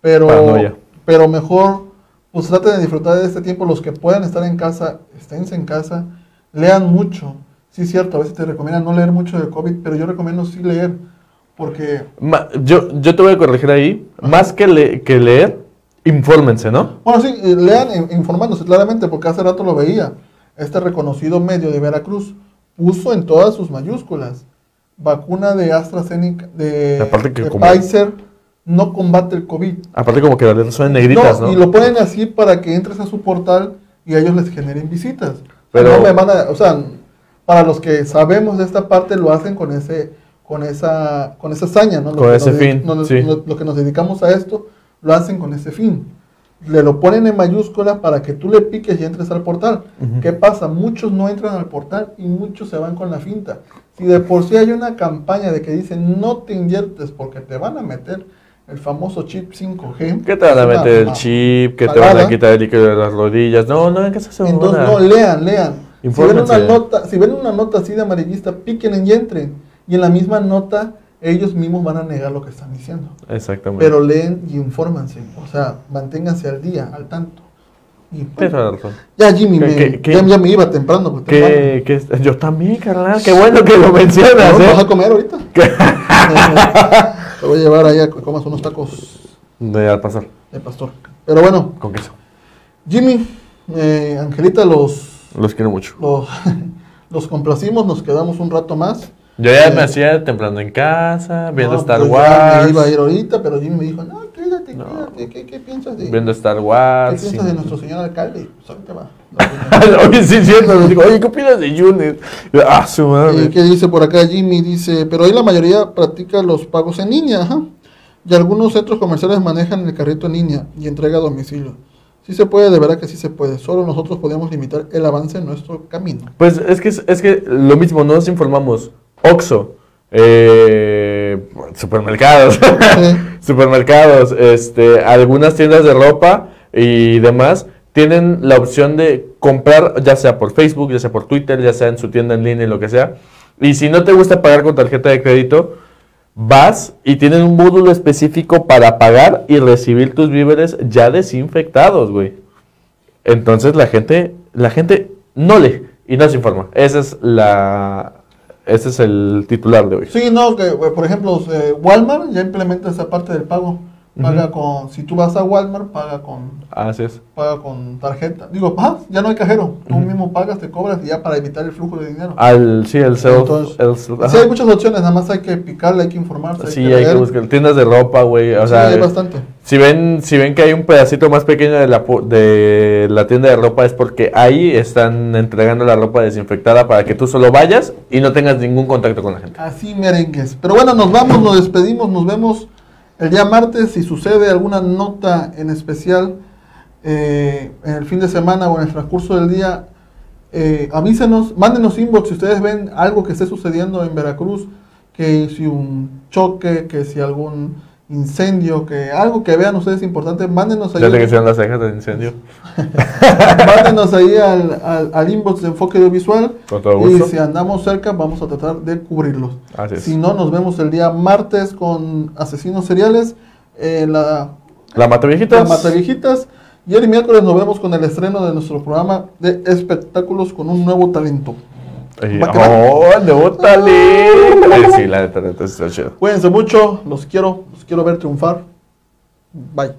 Pero, Paranoia. pero mejor pues traten de disfrutar de este tiempo. Los que puedan estar en casa, esténse en casa, lean mucho. Sí, es cierto, a veces te recomiendan no leer mucho de COVID, pero yo recomiendo sí leer, porque, Ma- yo, yo te voy a corregir ahí. Más que, le- que leer, infórmense, ¿no? bueno, sí, eh, lean in- informándose claramente, porque hace rato lo veía. Este reconocido medio de Veracruz puso en todas sus mayúsculas vacuna de AstraZeneca, de, Aparte que de como- Pfizer, no combate el COVID. Aparte como que las son negritas, ¿no? Y lo ponen así para que entres a su portal y a ellos les generen visitas. Pero- No me van a- o sea, para los que sabemos de esta parte lo hacen con ese con esa con esa hazaña, ¿no? Lo Con ese nos fin, nos- sí. lo, lo que nos dedicamos a esto lo hacen con ese fin. Le lo ponen en mayúscula para que tú le piques y entres al portal. Ujú. ¿Qué pasa? Muchos no entran al portal y muchos se van con la finta. Si de por sí hay una campaña de que dicen no te inyectes porque te van a meter el famoso chip 5G. ¿Qué te van a meter el chip? ¿Qué te van a quitar el líquido de las rodillas? No, no, ¿qué se Entonces, no, lean, lean. Si ven, una nota, si ven una nota así de amarillista, piquen y entren. Y en la misma nota, ellos mismos van a negar lo que están diciendo. Exactamente. Pero leen y infórmanse. O sea, manténganse al día, al tanto. Y, pues, ya Jimmy, ¿Qué- me, qué- qué- ya, ya me iba temprano. ¿Qué, qué- yo también, carnal. Qué bueno que lo mencionas, ¿No? ¿Vas a ¿eh? comer ahorita? Te voy a llevar allá a que comas unos tacos De al pasar, de pastor. Pero bueno, con queso. Jimmy, eh, Angelita, los, Los quiero mucho. los, los complacimos, nos quedamos un rato más. Yo ya Eh, me hacía temprano en casa, viendo No, Star pues Wars. Me iba a ir ahorita, pero Jimmy me dijo, no, quédate, No. quédate. ¿Qué, qué piensas de, Viendo Star ¿qué Wars. piensas sí. de nuestro señor alcalde? Pues ahorita va. Oye, sí, cierto. digo, oye, ¿qué opinas de Yunes? Ah, su ¿Y madre. qué dice por acá Jimmy? Dice, pero hoy la mayoría practica los pagos en línea, ajá. Y algunos centros comerciales manejan el carrito en línea y entrega a domicilio. Sí se puede, de verdad que sí se puede. Solo nosotros podemos limitar el avance en nuestro camino. Pues es que, es que lo mismo, no nos informamos. Oxxo, eh, supermercados, supermercados, este, algunas tiendas de ropa y demás tienen la opción de comprar, ya sea por Facebook, ya sea por Twitter, ya sea en su tienda en línea, lo que sea. Y si no te gusta pagar con tarjeta de crédito, vas y tienen un módulo específico para pagar y recibir tus víveres ya desinfectados, güey. Entonces la gente, la gente no lee y no se informa. Esa es la, ese es el titular de hoy. Sí, no, que eh, por ejemplo, eh, Walmart ya implementa esa parte del pago. Paga con, si tú vas a Walmart, paga con, Así es. paga con tarjeta. Digo, ah, ya no hay cajero. Tú mismo pagas, te cobras y ya para evitar el flujo de dinero. Al, sí, el self, Entonces, el sí, hay muchas opciones, nada más hay que picarle, hay que informarse. Sí, hay que buscar tiendas de ropa, güey. O Sí, sea, hay bastante. si ven, si ven que hay un pedacito más pequeño de la, de la tienda de ropa es porque ahí están entregando la ropa desinfectada para que tú solo vayas y no tengas ningún contacto con la gente. Así merengues. Pero bueno, nos vamos, nos despedimos, nos vemos el día martes. Si sucede alguna nota en especial eh, en el fin de semana o en el transcurso del día, eh, avísenos, mándenos inbox si ustedes ven algo que esté sucediendo en Veracruz, que si un choque, que si algún incendio, que algo que vean ustedes importante, mándenos ahí. Ya te que sean las cejas del incendio. Mándenos ahí al, al, al inbox de Enfoque Audiovisual. Con todo Y gusto. si andamos cerca, vamos a tratar de cubrirlos. Así es. Si no, nos vemos el día martes con Asesinos Seriales. en la, La mata viejitas. la Mata Viejitas. Y el miércoles nos vemos con el estreno de nuestro programa de espectáculos con un nuevo talento. Y- va. ¡Oh, no, talento! Eh, Sí, la neta, neta, está chido. Cuídense mucho, los quiero, los quiero ver triunfar. Bye.